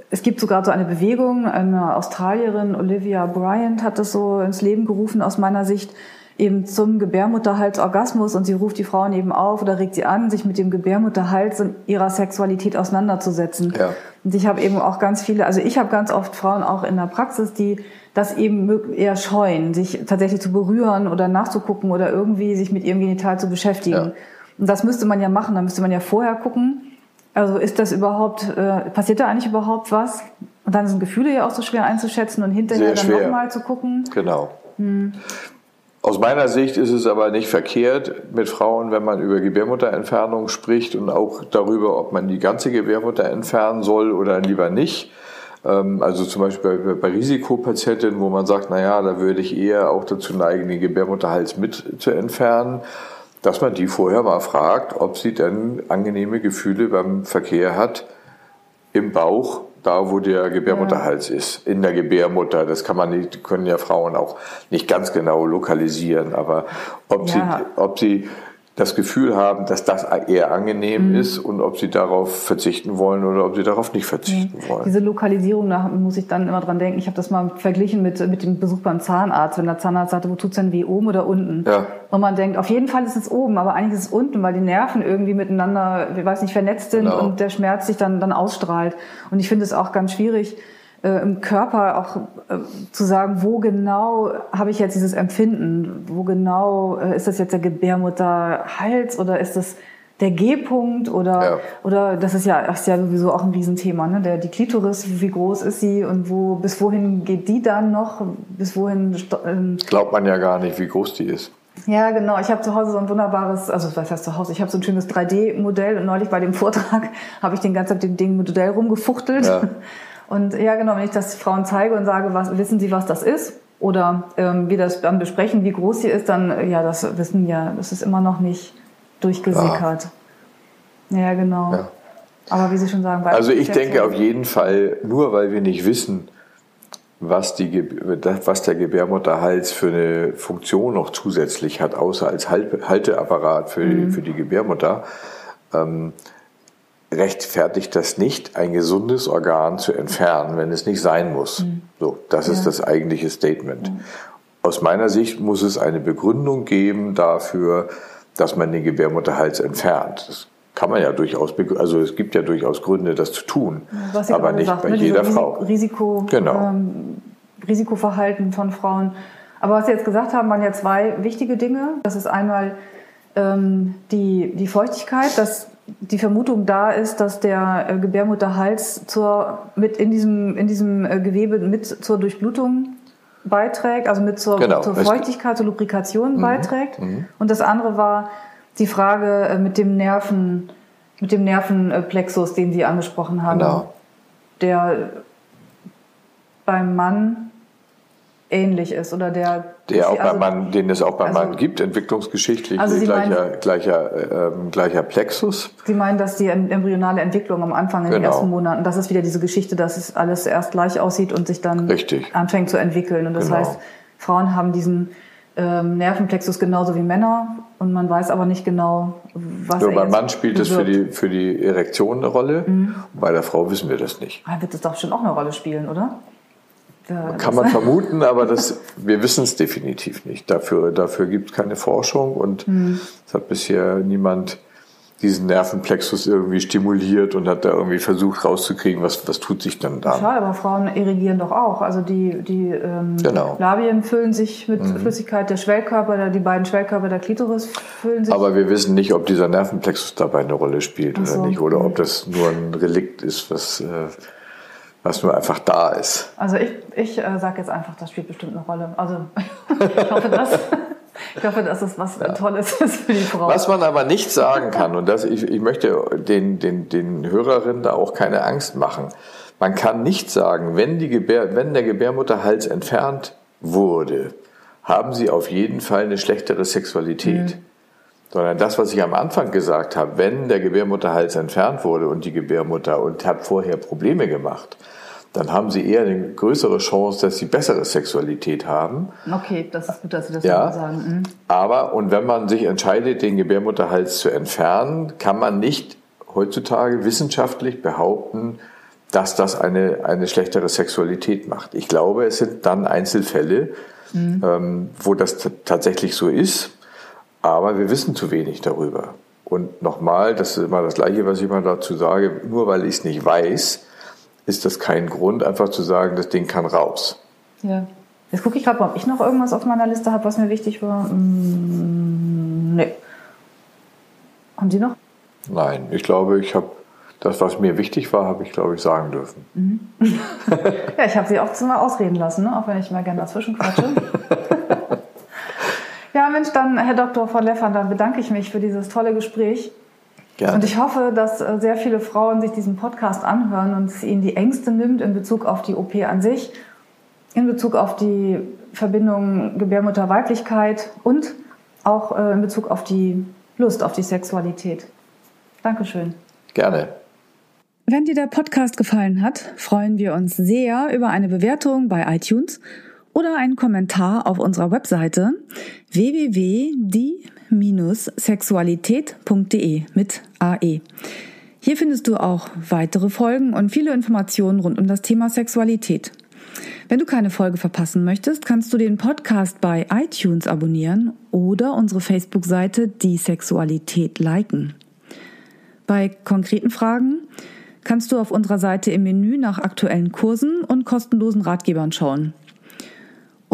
es gibt sogar so eine Bewegung, eine Australierin, Olivia Bryant, hat das so ins Leben gerufen aus meiner Sicht, eben zum Gebärmutterhalsorgasmus und sie ruft die Frauen eben auf oder regt sie an, sich mit dem Gebärmutterhals und ihrer Sexualität auseinanderzusetzen. Ja. Und ich habe eben auch ganz viele, also ich habe ganz oft Frauen auch in der Praxis, die das eben eher scheuen, sich tatsächlich zu berühren oder nachzugucken oder irgendwie sich mit ihrem Genital zu beschäftigen. Ja. Und das müsste man ja machen, da müsste man ja vorher gucken. Also ist das überhaupt, äh, passiert da eigentlich überhaupt was? Und dann sind Gefühle ja auch so schwer einzuschätzen und hinterher dann nochmal zu gucken. Genau. Hm. Aus meiner Sicht ist es aber nicht verkehrt mit Frauen, wenn man über Gebärmutterentfernung spricht und auch darüber, ob man die ganze Gebärmutter entfernen soll oder lieber nicht. Ähm, also zum Beispiel bei, bei Risikopatientinnen, wo man sagt, naja, da würde ich eher auch dazu neigen, den Gebärmutterhals mit zu entfernen, dass man die vorher mal fragt, ob sie denn angenehme Gefühle beim Verkehr hat im Bauch da wo der Gebärmutterhals ja. ist, in der Gebärmutter. Das kann man nicht, können ja Frauen auch nicht ganz genau lokalisieren, aber ob ja. sie, ob sie das Gefühl haben, dass das eher angenehm mhm. ist und ob sie darauf verzichten wollen oder ob sie darauf nicht verzichten mhm. wollen. Diese Lokalisierung, da muss ich dann immer dran denken. Ich habe das mal verglichen mit, mit dem Besuch beim Zahnarzt, wenn der Zahnarzt sagte, wo tut's denn weh, oben oder unten? Ja. Und man denkt, auf jeden Fall ist es oben, aber eigentlich ist es unten, weil die Nerven irgendwie miteinander, ich weiß nicht, vernetzt sind genau. und der Schmerz sich dann, dann ausstrahlt. Und ich finde es auch ganz schwierig, äh, im Körper auch äh, zu sagen, wo genau habe ich jetzt dieses Empfinden? Wo genau äh, ist das jetzt der Gebärmutterhals oder ist das der G-Punkt oder ja. oder das ist ja das ist ja sowieso auch ein Riesenthema, ne? Der die Klitoris, wie groß ist sie und wo bis wohin geht die dann noch? Bis wohin ähm, glaubt man ja gar nicht, wie groß die ist. Ja, genau. Ich habe zu Hause so ein wunderbares, also was heißt zu Hause? Ich habe so ein schönes 3D-Modell und neulich bei dem Vortrag habe ich den ganzen Tag dem Ding Modell rumgefuchtelt. Ja. Und ja, genau, wenn ich das Frauen zeige und sage, was, wissen Sie, was das ist? Oder ähm, wir das dann besprechen, wie groß sie ist, dann, äh, ja, das wissen ja, das ist immer noch nicht durchgesickert. Ja, ja genau. Ja. Aber wie Sie schon sagen, also ich denke auf jeden Fall, nur weil wir nicht wissen, was, die, was der Gebärmutterhals für eine Funktion noch zusätzlich hat, außer als Halteapparat für, mhm. für die Gebärmutter, ähm, rechtfertigt das nicht, ein gesundes Organ zu entfernen, wenn es nicht sein muss. Mhm. So, das ja. ist das eigentliche Statement. Mhm. Aus meiner Sicht muss es eine Begründung geben dafür, dass man den Gebärmutterhals entfernt. Das kann man ja durchaus, also es gibt ja durchaus Gründe, das zu tun, aber nicht gesagt, bei ne, jeder Frau. Risiko, genau. ähm, Risikoverhalten von Frauen. Aber was Sie jetzt gesagt haben, waren ja zwei wichtige Dinge. Das ist einmal ähm, die, die Feuchtigkeit, dass die Vermutung da ist, dass der äh, Gebärmutterhals zur, mit in diesem, in diesem äh, Gewebe mit zur Durchblutung beiträgt, also mit zur, genau. zur Feuchtigkeit, zur Lubrikation mhm. beiträgt. Mhm. Und das andere war die Frage äh, mit dem Nerven, mit dem Nervenplexus, den Sie angesprochen haben. Genau. Der beim Mann ähnlich ist oder der der auch also, beim Mann, den es auch beim also, Mann gibt, entwicklungsgeschichtlich also gleicher, meinen, gleicher, ähm, gleicher Plexus. Sie meinen, dass die embryonale Entwicklung am Anfang in genau. den ersten Monaten, das ist wieder diese Geschichte, dass es alles erst gleich aussieht und sich dann Richtig. anfängt zu entwickeln. Und das genau. heißt, Frauen haben diesen ähm, Nervenplexus genauso wie Männer und man weiß aber nicht genau, was er Beim Mann spielt es für die, für die Erektion eine Rolle, mhm. bei der Frau wissen wir das nicht. Da wird es doch schon auch eine Rolle spielen, oder? Kann man vermuten, aber das, wir wissen es definitiv nicht. Dafür, dafür gibt es keine Forschung und mhm. es hat bisher niemand diesen Nervenplexus irgendwie stimuliert und hat da irgendwie versucht rauszukriegen, was, was tut sich dann da. Schade, aber Frauen irrigieren doch auch. Also die, die ähm, genau. Labien füllen sich mit mhm. Flüssigkeit, der Schwellkörper, die beiden Schwellkörper der Klitoris füllen sich. Aber wir wissen nicht, ob dieser Nervenplexus dabei eine Rolle spielt so. oder nicht, oder ob das nur ein Relikt ist, was, äh, was nur einfach da ist. Also ich, ich äh, sage jetzt einfach, das spielt bestimmt eine Rolle. Also ich hoffe, das. Ich hoffe, dass es was ja. Tolles ist für die Frau. Was man aber nicht sagen kann, und das, ich, ich möchte den, den, den Hörerinnen da auch keine Angst machen, man kann nicht sagen, wenn, die Gebär, wenn der Gebärmutterhals entfernt wurde, haben sie auf jeden Fall eine schlechtere Sexualität. Mhm. Sondern das, was ich am Anfang gesagt habe, wenn der Gebärmutterhals entfernt wurde und die Gebärmutter und hat vorher Probleme gemacht, dann haben sie eher eine größere Chance, dass sie bessere Sexualität haben. Okay, das ist gut, dass Sie das ja, sagen. Mhm. Aber, und wenn man sich entscheidet, den Gebärmutterhals zu entfernen, kann man nicht heutzutage wissenschaftlich behaupten, dass das eine, eine schlechtere Sexualität macht. Ich glaube, es sind dann Einzelfälle, mhm. ähm, wo das tatsächlich so ist, aber wir wissen zu wenig darüber. Und nochmal, das ist immer das Gleiche, was ich immer dazu sage, nur weil ich es nicht weiß, ist das kein Grund, einfach zu sagen, das Ding kann raus. Ja. Jetzt gucke ich gerade, ob ich noch irgendwas auf meiner Liste habe, was mir wichtig war. Hm, nee. Haben Sie noch? Nein, ich glaube, ich habe das, was mir wichtig war, habe ich, glaube ich, sagen dürfen. Mhm. ja, ich habe Sie auch zu mal ausreden lassen, ne? auch wenn ich mal gerne dazwischen quatsche. ja, Mensch, dann, Herr Dr. von Leffern, dann bedanke ich mich für dieses tolle Gespräch. Gerne. Und ich hoffe, dass äh, sehr viele Frauen sich diesen Podcast anhören und es ihnen die Ängste nimmt in Bezug auf die OP an sich, in Bezug auf die Verbindung Gebärmutter-Weiblichkeit und auch äh, in Bezug auf die Lust, auf die Sexualität. Dankeschön. Gerne. Wenn dir der Podcast gefallen hat, freuen wir uns sehr über eine Bewertung bei iTunes oder einen Kommentar auf unserer Webseite www.die-sexualität.de mit AE. Hier findest du auch weitere Folgen und viele Informationen rund um das Thema Sexualität. Wenn du keine Folge verpassen möchtest, kannst du den Podcast bei iTunes abonnieren oder unsere Facebook-Seite Die Sexualität liken. Bei konkreten Fragen kannst du auf unserer Seite im Menü nach aktuellen Kursen und kostenlosen Ratgebern schauen.